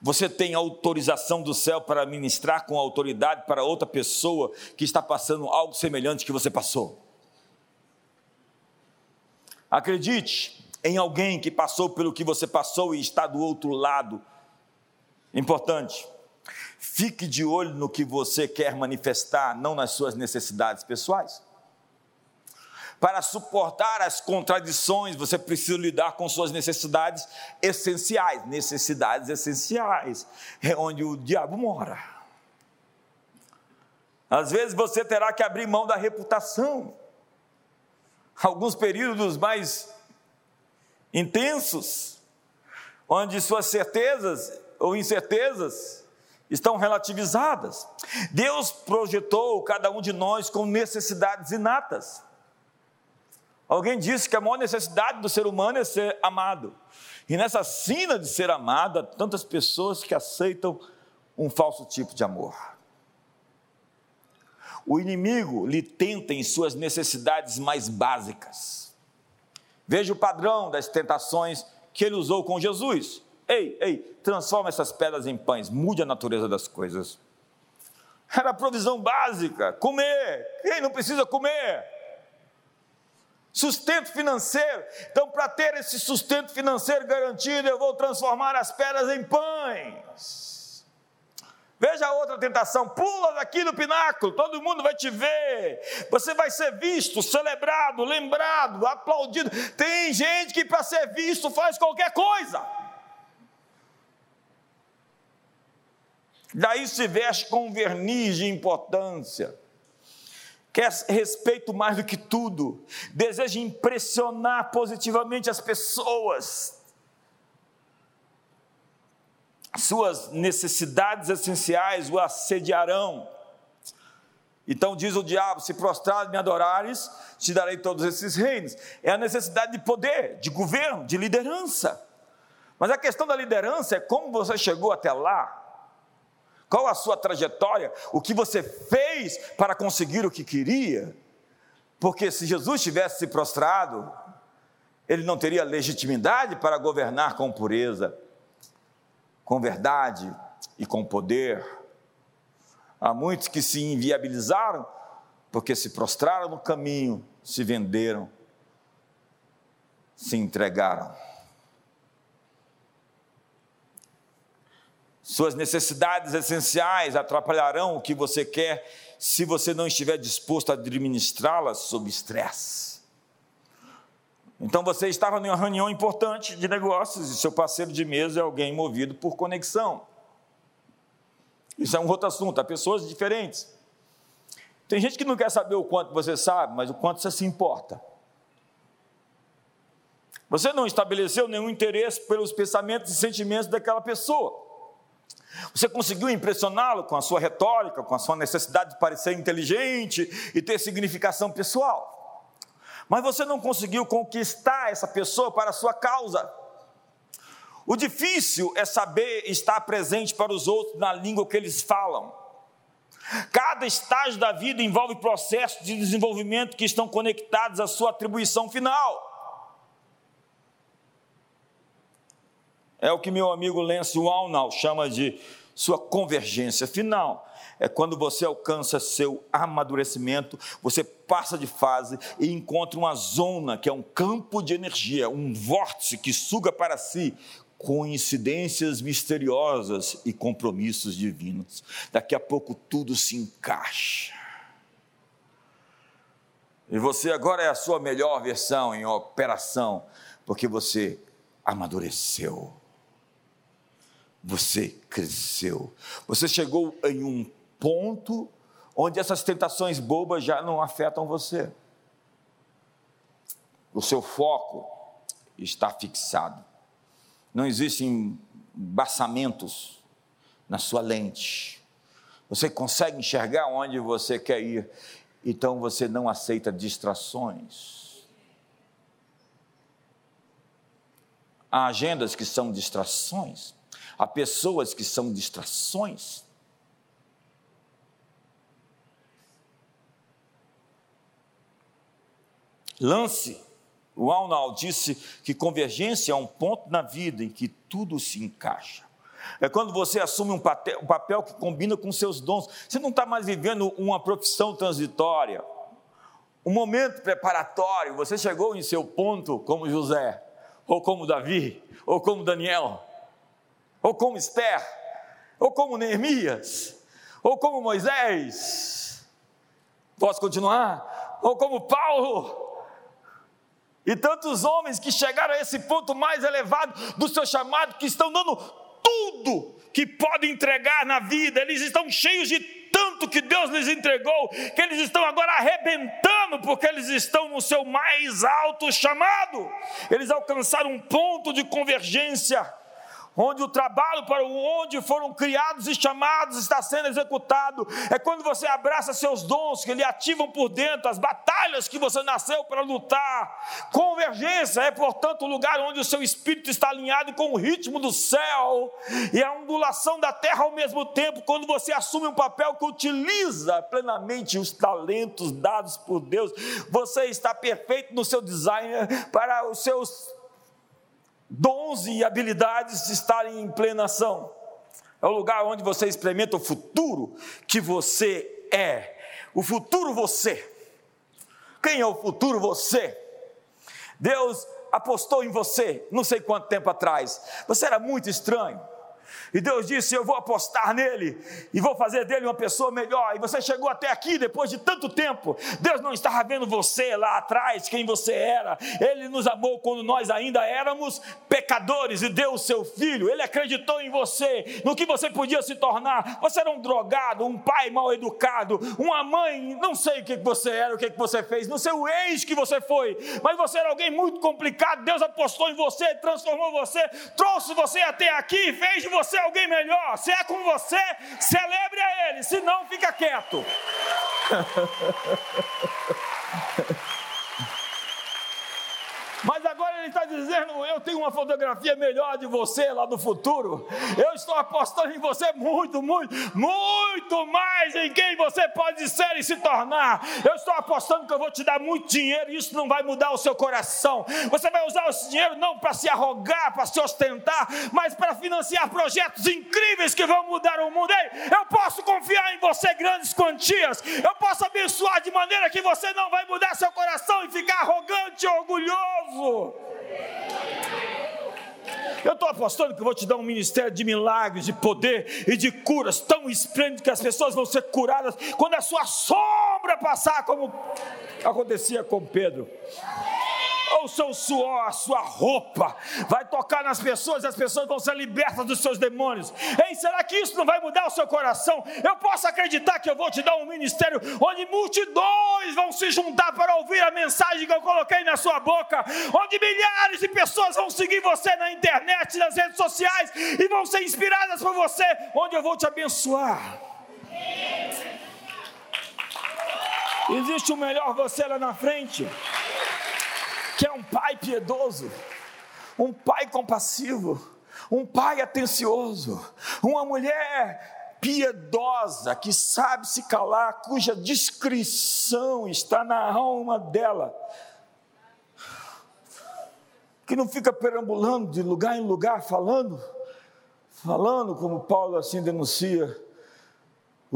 você tem autorização do céu para ministrar com autoridade para outra pessoa que está passando algo semelhante que você passou. Acredite em alguém que passou pelo que você passou e está do outro lado. Importante. Fique de olho no que você quer manifestar, não nas suas necessidades pessoais. Para suportar as contradições, você precisa lidar com suas necessidades essenciais. Necessidades essenciais é onde o diabo mora. Às vezes você terá que abrir mão da reputação. Alguns períodos mais intensos, onde suas certezas ou incertezas estão relativizadas. Deus projetou cada um de nós com necessidades inatas. Alguém disse que a maior necessidade do ser humano é ser amado. E nessa sina de ser amado, há tantas pessoas que aceitam um falso tipo de amor. O inimigo lhe tenta em suas necessidades mais básicas. Veja o padrão das tentações que ele usou com Jesus. Ei, ei, transforma essas pedras em pães, mude a natureza das coisas. Era a provisão básica, comer. Quem não precisa comer? Sustento financeiro. Então, para ter esse sustento financeiro garantido, eu vou transformar as pedras em pães. Veja a outra tentação: pula daqui no pináculo, todo mundo vai te ver. Você vai ser visto, celebrado, lembrado, aplaudido. Tem gente que, para ser visto, faz qualquer coisa. Daí se veste com verniz de importância. Quer respeito mais do que tudo, deseja impressionar positivamente as pessoas. Suas necessidades essenciais o assediarão. Então diz o diabo: se prostrado me adorares, te darei todos esses reinos. É a necessidade de poder, de governo, de liderança. Mas a questão da liderança é como você chegou até lá. Qual a sua trajetória? O que você fez para conseguir o que queria? Porque se Jesus tivesse se prostrado, ele não teria legitimidade para governar com pureza, com verdade e com poder. Há muitos que se inviabilizaram porque se prostraram no caminho, se venderam, se entregaram. Suas necessidades essenciais atrapalharão o que você quer se você não estiver disposto a administrá-las sob estresse. Então você estava em uma reunião importante de negócios e seu parceiro de mesa é alguém movido por conexão. Isso é um outro assunto, há pessoas diferentes. Tem gente que não quer saber o quanto você sabe, mas o quanto você se importa. Você não estabeleceu nenhum interesse pelos pensamentos e sentimentos daquela pessoa. Você conseguiu impressioná-lo com a sua retórica, com a sua necessidade de parecer inteligente e ter significação pessoal. Mas você não conseguiu conquistar essa pessoa para a sua causa. O difícil é saber estar presente para os outros na língua que eles falam. Cada estágio da vida envolve processos de desenvolvimento que estão conectados à sua atribuição final. É o que meu amigo Lance Walnall chama de sua convergência final. É quando você alcança seu amadurecimento, você passa de fase e encontra uma zona que é um campo de energia, um vórtice que suga para si coincidências misteriosas e compromissos divinos. Daqui a pouco tudo se encaixa. E você agora é a sua melhor versão em operação, porque você amadureceu. Você cresceu. Você chegou em um ponto onde essas tentações bobas já não afetam você. O seu foco está fixado. Não existem embaçamentos na sua lente. Você consegue enxergar onde você quer ir, então você não aceita distrações. Há agendas que são distrações, há pessoas que são distrações. Lance, o Arnold disse que convergência é um ponto na vida em que tudo se encaixa. É quando você assume um papel, um papel que combina com seus dons. Você não está mais vivendo uma profissão transitória, um momento preparatório. Você chegou em seu ponto como José, ou como Davi, ou como Daniel, ou como Esther, ou como Neemias, ou como Moisés. Posso continuar? Ou como Paulo. E tantos homens que chegaram a esse ponto mais elevado do seu chamado, que estão dando tudo que podem entregar na vida, eles estão cheios de tanto que Deus lhes entregou, que eles estão agora arrebentando, porque eles estão no seu mais alto chamado, eles alcançaram um ponto de convergência onde o trabalho para onde foram criados e chamados está sendo executado. É quando você abraça seus dons que lhe ativam por dentro, as batalhas que você nasceu para lutar. Convergência é, portanto, o lugar onde o seu espírito está alinhado com o ritmo do céu e a ondulação da terra ao mesmo tempo, quando você assume um papel que utiliza plenamente os talentos dados por Deus. Você está perfeito no seu design para os seus dons e habilidades estarem em plena ação. É o lugar onde você experimenta o futuro que você é. O futuro você. Quem é o futuro você? Deus apostou em você, não sei quanto tempo atrás. Você era muito estranho. E Deus disse: Eu vou apostar nele e vou fazer dele uma pessoa melhor. E você chegou até aqui depois de tanto tempo. Deus não estava vendo você lá atrás, quem você era. Ele nos amou quando nós ainda éramos pecadores e deu o seu filho. Ele acreditou em você, no que você podia se tornar. Você era um drogado, um pai mal educado, uma mãe, não sei o que você era, o que você fez, não sei o ex que você foi, mas você era alguém muito complicado. Deus apostou em você, transformou você, trouxe você até aqui, fez de você alguém melhor. Se é com você, celebre a Ele. Se não, fica quieto. Mas agora ele está dizendo: Eu tenho uma fotografia melhor de você lá do futuro. Eu estou apostando em você muito, muito, muito mais em quem você pode ser e se tornar. Eu estou apostando que eu vou te dar muito dinheiro e isso não vai mudar o seu coração. Você vai usar esse dinheiro não para se arrogar, para se ostentar, mas para financiar projetos incríveis que vão mudar o mundo. Ei, eu posso confiar em você grandes quantias. Eu posso abençoar de maneira que você não vai mudar seu coração e ficar arrogante e orgulhoso. Eu estou apostando que eu vou te dar um ministério de milagres, de poder e de curas tão esplêndido que as pessoas vão ser curadas quando a sua sombra passar, como acontecia com Pedro o seu suor, a sua roupa, vai tocar nas pessoas e as pessoas vão ser libertas dos seus demônios. Ei, será que isso não vai mudar o seu coração? Eu posso acreditar que eu vou te dar um ministério onde multidões vão se juntar para ouvir a mensagem que eu coloquei na sua boca, onde milhares de pessoas vão seguir você na internet, nas redes sociais e vão ser inspiradas por você, onde eu vou te abençoar. Existe o melhor você lá na frente que é um pai piedoso, um pai compassivo, um pai atencioso, uma mulher piedosa que sabe se calar, cuja discrição está na alma dela, que não fica perambulando de lugar em lugar falando, falando como Paulo assim denuncia,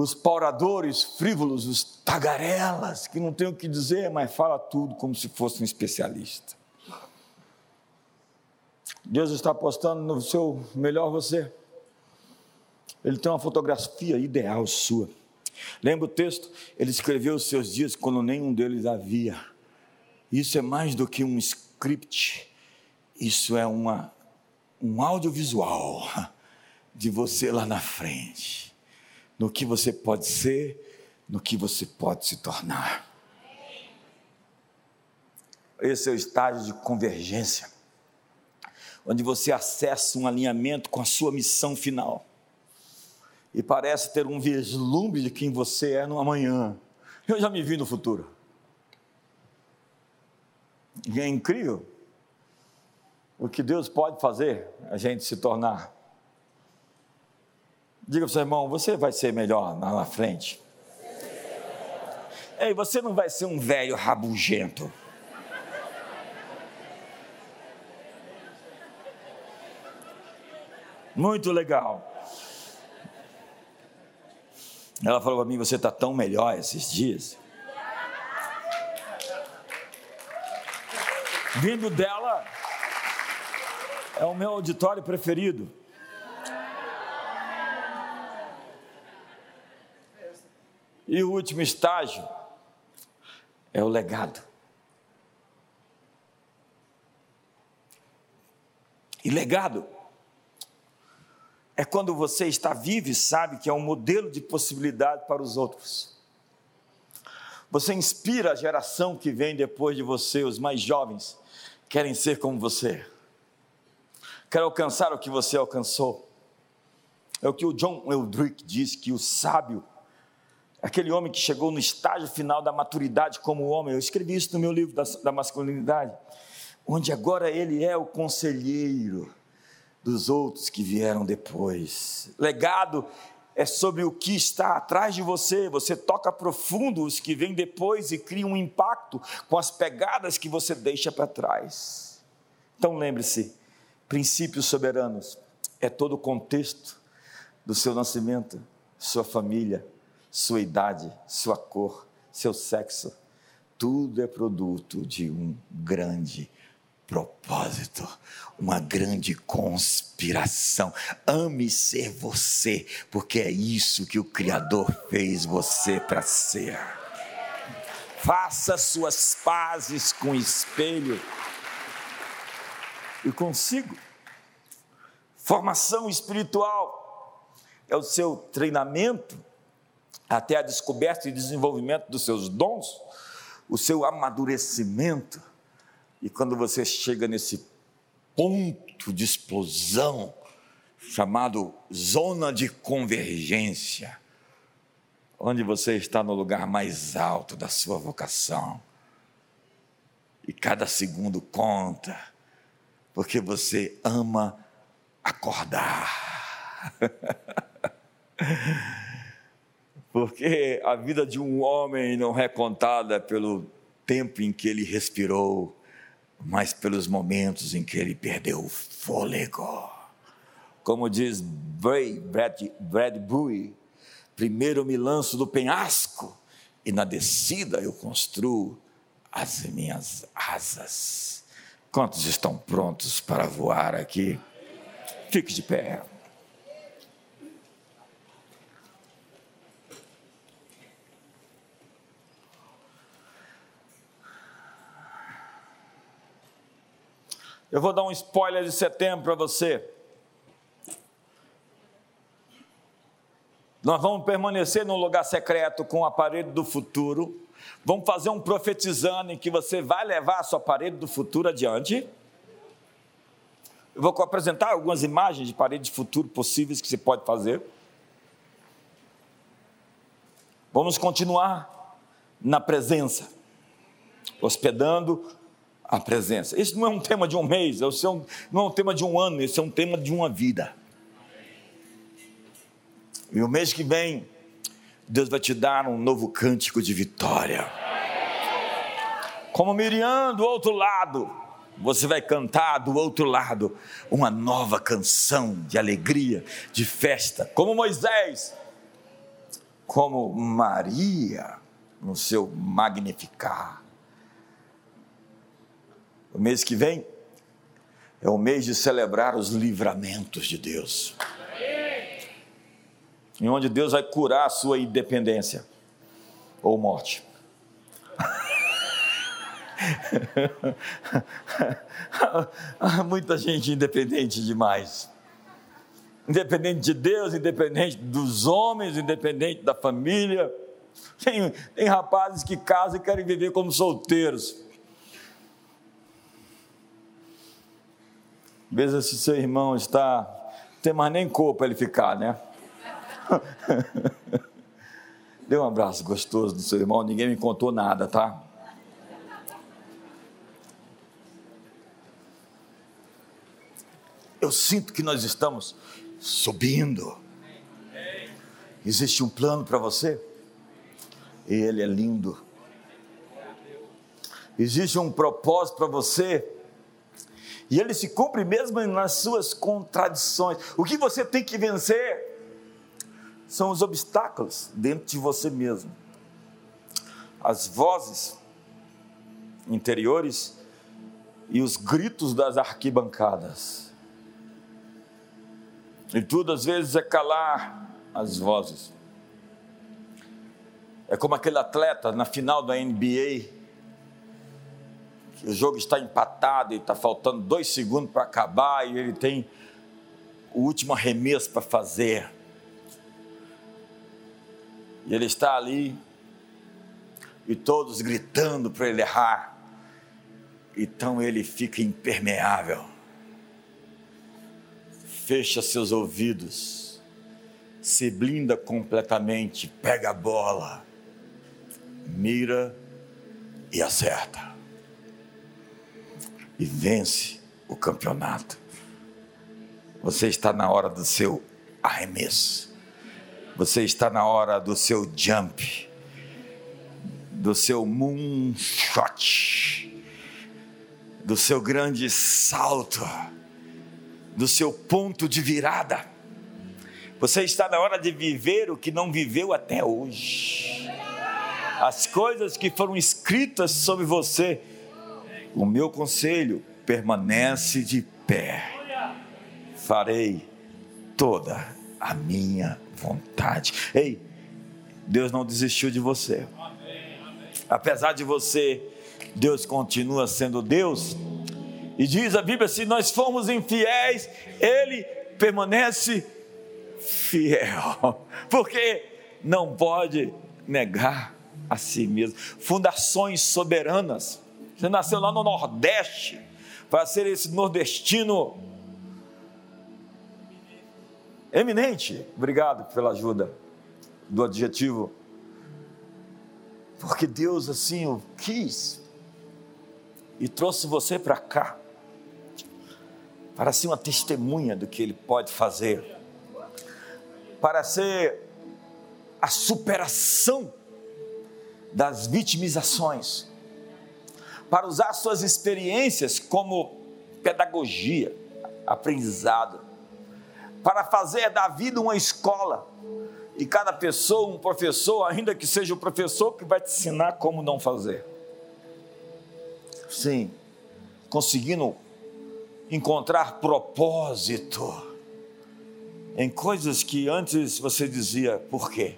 os pauradores frívolos, os tagarelas, que não tem o que dizer, mas fala tudo como se fosse um especialista. Deus está apostando no seu melhor você. Ele tem uma fotografia ideal sua. Lembra o texto? Ele escreveu os seus dias quando nenhum deles havia. Isso é mais do que um script. Isso é uma, um audiovisual de você lá na frente, no que você pode ser, no que você pode se tornar. Esse é o estágio de convergência, onde você acessa um alinhamento com a sua missão final e parece ter um vislumbre de quem você é no amanhã. Eu já me vi no futuro. E é incrível o que Deus pode fazer a gente se tornar. Diga para o seu irmão, você vai ser melhor lá na frente. Ei, você não vai ser um velho rabugento. Muito legal. Ela falou para mim: Você está tão melhor esses dias. Vindo dela, é o meu auditório preferido. E o último estágio é o legado. E legado é quando você está vivo e sabe que é um modelo de possibilidade para os outros. Você inspira a geração que vem depois de você, os mais jovens, querem ser como você, querem alcançar o que você alcançou. É o que o John Eldrick diz: que o sábio, aquele homem que chegou no estágio final da maturidade como homem, eu escrevi isso no meu livro da, da masculinidade, onde agora ele é o conselheiro dos outros que vieram depois. Legado é sobre o que está atrás de você. Você toca profundo os que vêm depois e cria um impacto com as pegadas que você deixa para trás. Então lembre-se: princípios soberanos é todo o contexto do seu nascimento, sua família, sua idade, sua cor, seu sexo. Tudo é produto de um grande propósito, uma grande conspiração. Ame ser você, porque é isso que o Criador fez você para ser. Faça suas pazes com o espelho e consigo. Formação espiritual é o seu treinamento até a descoberta e desenvolvimento dos seus dons, o seu amadurecimento e quando você chega nesse ponto de explosão, chamado zona de convergência, onde você está no lugar mais alto da sua vocação, e cada segundo conta, porque você ama acordar. porque a vida de um homem não é contada pelo tempo em que ele respirou, mas pelos momentos em que ele perdeu o fôlego. Como diz Brad, Brad Bowie, primeiro me lanço do penhasco e na descida eu construo as minhas asas. Quantos estão prontos para voar aqui? Fique de pé. Eu vou dar um spoiler de setembro para você. Nós vamos permanecer no lugar secreto com a parede do futuro. Vamos fazer um profetizando em que você vai levar a sua parede do futuro adiante. Eu vou apresentar algumas imagens de parede de futuro possíveis que você pode fazer. Vamos continuar na presença, hospedando a presença. Esse não é um tema de um mês, esse é não é um tema de um ano, esse é um tema de uma vida. E o mês que vem, Deus vai te dar um novo cântico de vitória. Como Miriam do outro lado, você vai cantar do outro lado uma nova canção de alegria, de festa. Como Moisés, como Maria, no seu magnificar o mês que vem é o mês de celebrar os livramentos de Deus. Em onde Deus vai curar a sua independência ou morte. Muita gente independente demais. independente de Deus, independente dos homens, independente da família. Tem, tem rapazes que casam e querem viver como solteiros. Veja se seu irmão está. Não tem mais nem cor para ele ficar, né? Dê um abraço gostoso do seu irmão, ninguém me contou nada, tá? Eu sinto que nós estamos subindo. Existe um plano para você? E ele é lindo. Existe um propósito para você? E ele se cumpre mesmo nas suas contradições. O que você tem que vencer são os obstáculos dentro de você mesmo. As vozes interiores e os gritos das arquibancadas. E tudo às vezes é calar as vozes. É como aquele atleta na final da NBA, o jogo está empatado e está faltando dois segundos para acabar e ele tem o último arremesso para fazer. E ele está ali e todos gritando para ele errar. Então ele fica impermeável fecha seus ouvidos, se blinda completamente, pega a bola, mira e acerta. E vence o campeonato. Você está na hora do seu arremesso. Você está na hora do seu jump, do seu moonshot, do seu grande salto do seu ponto de virada. Você está na hora de viver o que não viveu até hoje. As coisas que foram escritas sobre você. O meu conselho permanece de pé. Farei toda a minha vontade. Ei, Deus não desistiu de você. Apesar de você, Deus continua sendo Deus e diz a Bíblia: se nós formos infiéis, Ele permanece fiel, porque não pode negar a si mesmo. Fundações soberanas. Você nasceu lá no Nordeste para ser esse nordestino eminente. Obrigado pela ajuda do adjetivo. Porque Deus assim o quis e trouxe você para cá para ser uma testemunha do que Ele pode fazer, para ser a superação das vitimizações, para usar suas experiências como pedagogia, aprendizado, para fazer da vida uma escola e cada pessoa um professor, ainda que seja o professor que vai te ensinar como não fazer. Sim, conseguindo encontrar propósito em coisas que antes você dizia por quê.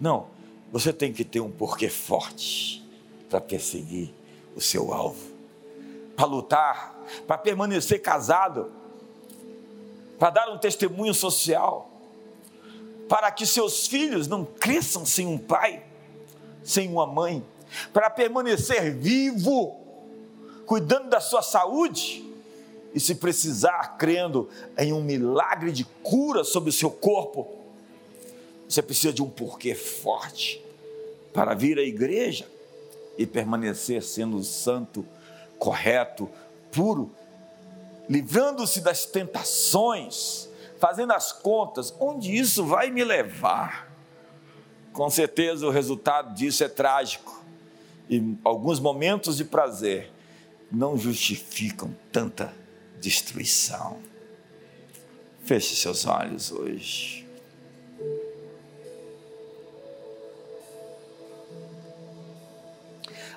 Não, você tem que ter um porquê forte para perseguir o seu alvo, para lutar, para permanecer casado, para dar um testemunho social, para que seus filhos não cresçam sem um pai, sem uma mãe, para permanecer vivo, cuidando da sua saúde e se precisar, crendo em um milagre de cura sobre o seu corpo, você precisa de um porquê forte para vir à igreja e permanecer sendo santo, correto, puro, livrando-se das tentações, fazendo as contas, onde isso vai me levar? Com certeza o resultado disso é trágico. E alguns momentos de prazer não justificam tanta destruição. Feche seus olhos hoje.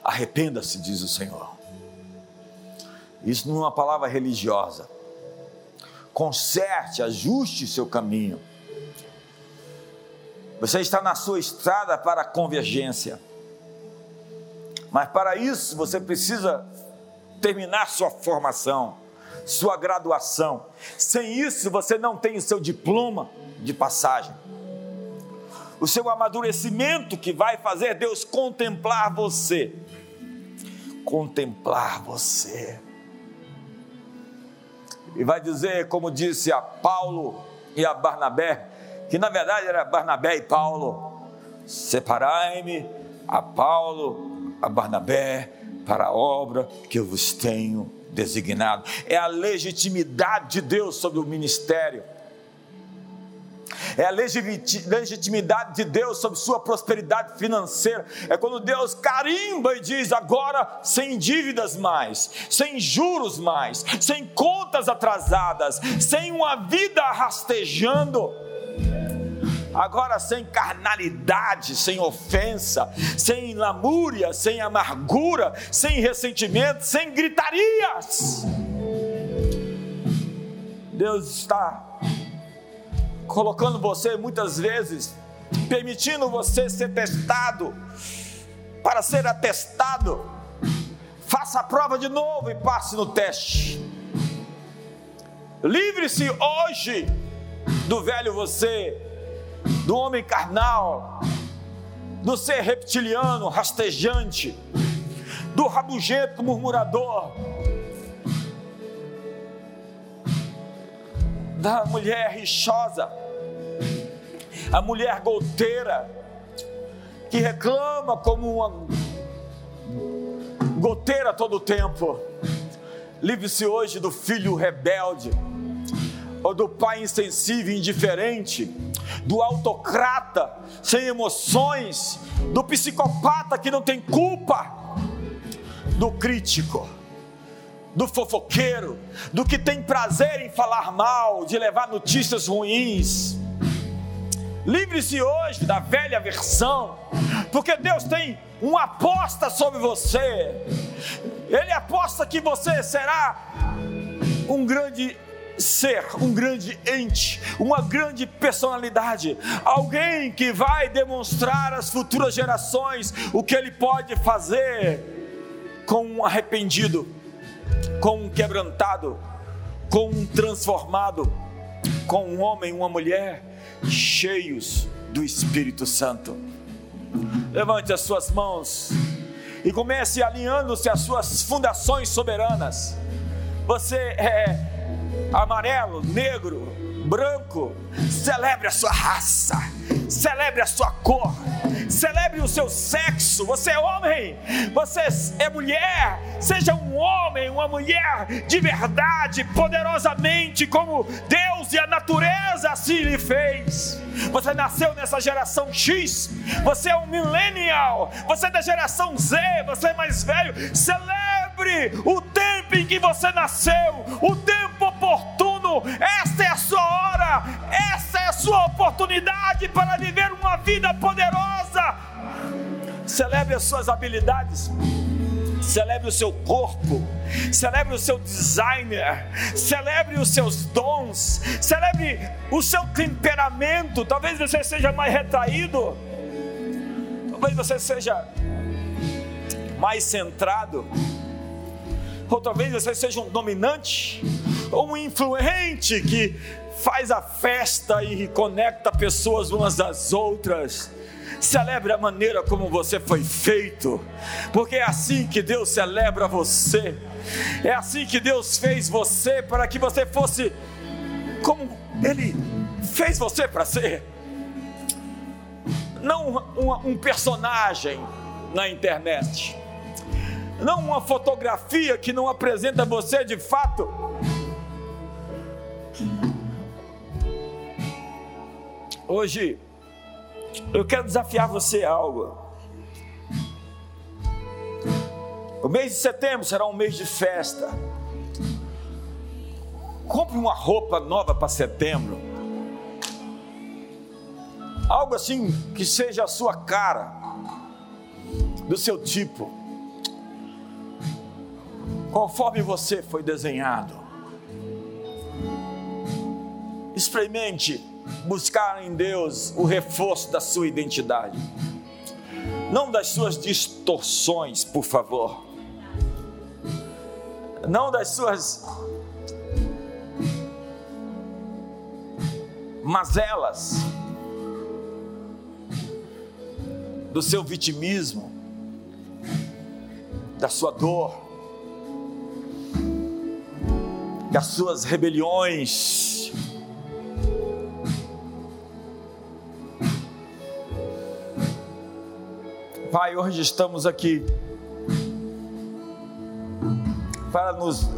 Arrependa-se, diz o Senhor. Isso não é uma palavra religiosa. Conserte, ajuste seu caminho. Você está na sua estrada para a convergência. Mas para isso você precisa terminar sua formação sua graduação. Sem isso, você não tem o seu diploma de passagem. O seu amadurecimento que vai fazer Deus contemplar você. Contemplar você. E vai dizer, como disse a Paulo e a Barnabé, que na verdade era Barnabé e Paulo: separai-me a Paulo, a Barnabé, para a obra que eu vos tenho designado. É a legitimidade de Deus sobre o ministério. É a legitimidade de Deus sobre sua prosperidade financeira. É quando Deus carimba e diz: agora sem dívidas mais, sem juros mais, sem contas atrasadas, sem uma vida rastejando agora sem carnalidade, sem ofensa, sem lamúria, sem amargura, sem ressentimento, sem gritarias. Deus está colocando você muitas vezes, permitindo você ser testado, para ser atestado. Faça a prova de novo e passe no teste. Livre-se hoje do velho você do homem carnal, do ser reptiliano, rastejante, do rabugento murmurador, da mulher rixosa, a mulher goteira, que reclama como uma goteira todo o tempo. Livre-se hoje do filho rebelde, ou do pai insensível e indiferente, do autocrata sem emoções, do psicopata que não tem culpa, do crítico, do fofoqueiro, do que tem prazer em falar mal, de levar notícias ruins. Livre-se hoje da velha versão, porque Deus tem uma aposta sobre você. Ele aposta que você será um grande ser um grande ente, uma grande personalidade, alguém que vai demonstrar às futuras gerações o que ele pode fazer com um arrependido, com um quebrantado, com um transformado, com um homem, uma mulher cheios do Espírito Santo. Levante as suas mãos e comece alinhando-se às suas fundações soberanas. Você é amarelo, negro, branco, celebre a sua raça, celebre a sua cor, celebre o seu sexo. Você é homem, você é mulher, seja um homem, uma mulher de verdade, poderosamente, como Deus e a natureza assim lhe fez. Você nasceu nessa geração X, você é um millennial, você é da geração Z, você é mais velho. Celebre o tempo em que você nasceu, o tempo oportuno. Esta é a sua hora, essa é a sua oportunidade para viver uma vida poderosa. Celebre as suas habilidades celebre o seu corpo, celebre o seu designer, celebre os seus dons, celebre o seu temperamento. Talvez você seja mais retraído, talvez você seja mais centrado, ou talvez você seja um dominante, ou um influente que faz a festa e conecta pessoas umas às outras. Celebre a maneira como você foi feito, porque é assim que Deus celebra você. É assim que Deus fez você para que você fosse como Ele fez você para ser. Não um, um personagem na internet, não uma fotografia que não apresenta você de fato. Hoje eu quero desafiar você a algo. O mês de setembro será um mês de festa. Compre uma roupa nova para setembro. Algo assim que seja a sua cara, do seu tipo, conforme você foi desenhado. Experimente buscar em Deus o reforço da sua identidade, não das suas distorções, por favor, não das suas mazelas, do seu vitimismo, da sua dor, das suas rebeliões, Pai, hoje estamos aqui para nos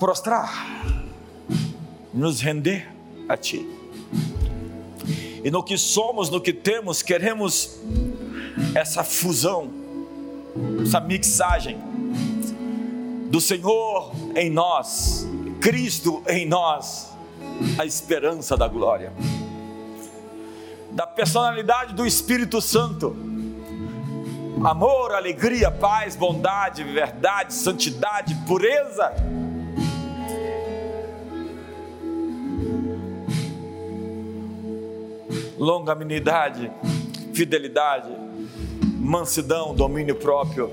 prostrar, nos render a Ti. E no que somos, no que temos, queremos essa fusão, essa mixagem do Senhor em nós, Cristo em nós, a esperança da glória, da personalidade do Espírito Santo, amor, alegria, paz, bondade, verdade, santidade, pureza. Longanimidade, fidelidade, mansidão, domínio próprio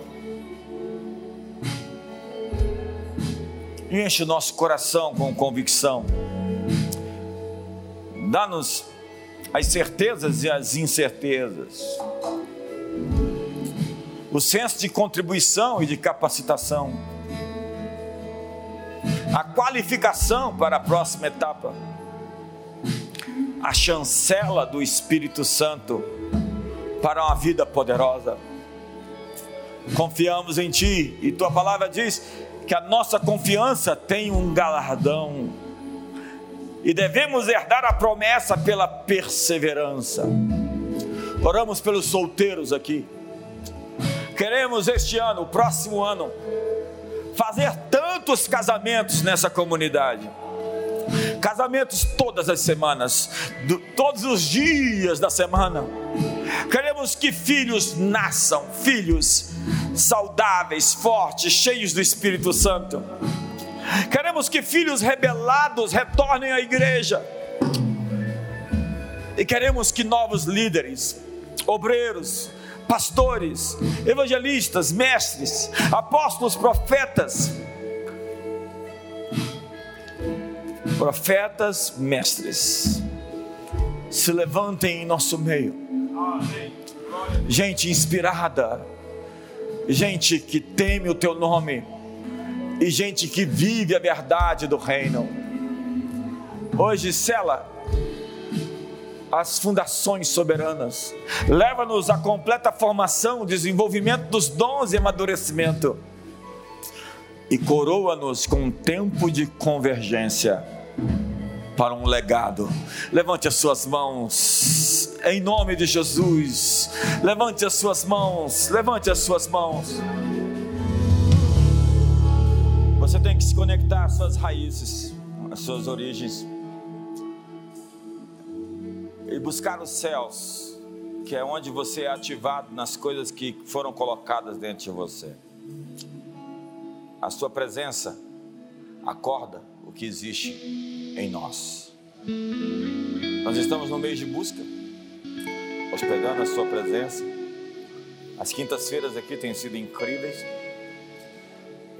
enche o nosso coração com convicção. Dá-nos as certezas e as incertezas. O senso de contribuição e de capacitação. A qualificação para a próxima etapa. A chancela do Espírito Santo para uma vida poderosa. Confiamos em Ti e Tua palavra diz que a nossa confiança tem um galardão e devemos herdar a promessa pela perseverança. Oramos pelos solteiros aqui. Queremos este ano, o próximo ano, fazer tantos casamentos nessa comunidade. Casamentos todas as semanas, do, todos os dias da semana. Queremos que filhos nasçam, filhos saudáveis, fortes, cheios do Espírito Santo. Queremos que filhos rebelados retornem à igreja. E queremos que novos líderes, obreiros, pastores, evangelistas, mestres, apóstolos, profetas, profetas, mestres, se levantem em nosso meio. Gente inspirada gente que teme o teu nome e gente que vive a verdade do reino. Hoje, sela as fundações soberanas, leva-nos à completa formação, desenvolvimento dos dons e amadurecimento, e coroa-nos com um tempo de convergência para um legado. Levante as suas mãos, em nome de Jesus. Levante as suas mãos, levante as suas mãos. Você tem que se conectar às suas raízes, às suas origens, e buscar os céus, que é onde você é ativado nas coisas que foram colocadas dentro de você. A sua presença acorda o que existe em nós. Nós estamos no mês de busca, hospedando a Sua presença. As quintas-feiras aqui têm sido incríveis.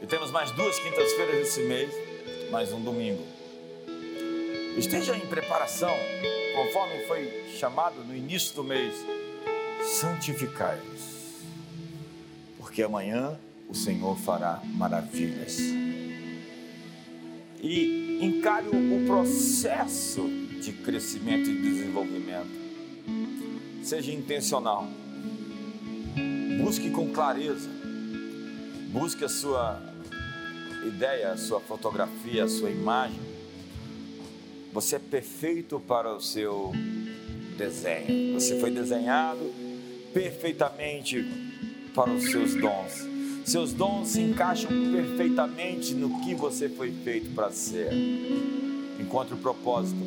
E temos mais duas quintas-feiras esse mês, mais um domingo. Esteja em preparação, conforme foi chamado no início do mês, santificai-vos, porque amanhã o Senhor fará maravilhas e encare o processo de crescimento e desenvolvimento. Seja intencional. Busque com clareza. Busque a sua ideia, a sua fotografia, a sua imagem. Você é perfeito para o seu desenho. Você foi desenhado perfeitamente para os seus dons. Seus dons se encaixam perfeitamente no que você foi feito para ser. Encontre o propósito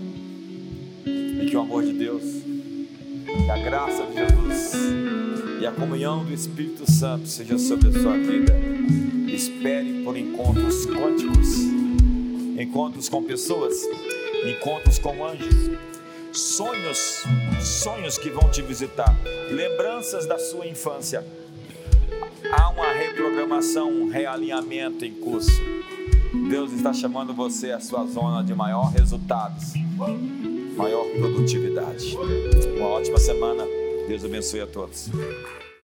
e que o amor de Deus, que a graça de Jesus e a comunhão do Espírito Santo seja sobre a sua vida. Espere por encontros quânticos, encontros com pessoas, encontros com anjos, sonhos, sonhos que vão te visitar, lembranças da sua infância há uma reprogramação, um realinhamento em curso. Deus está chamando você à sua zona de maior resultados, maior produtividade. Uma ótima semana. Deus abençoe a todos.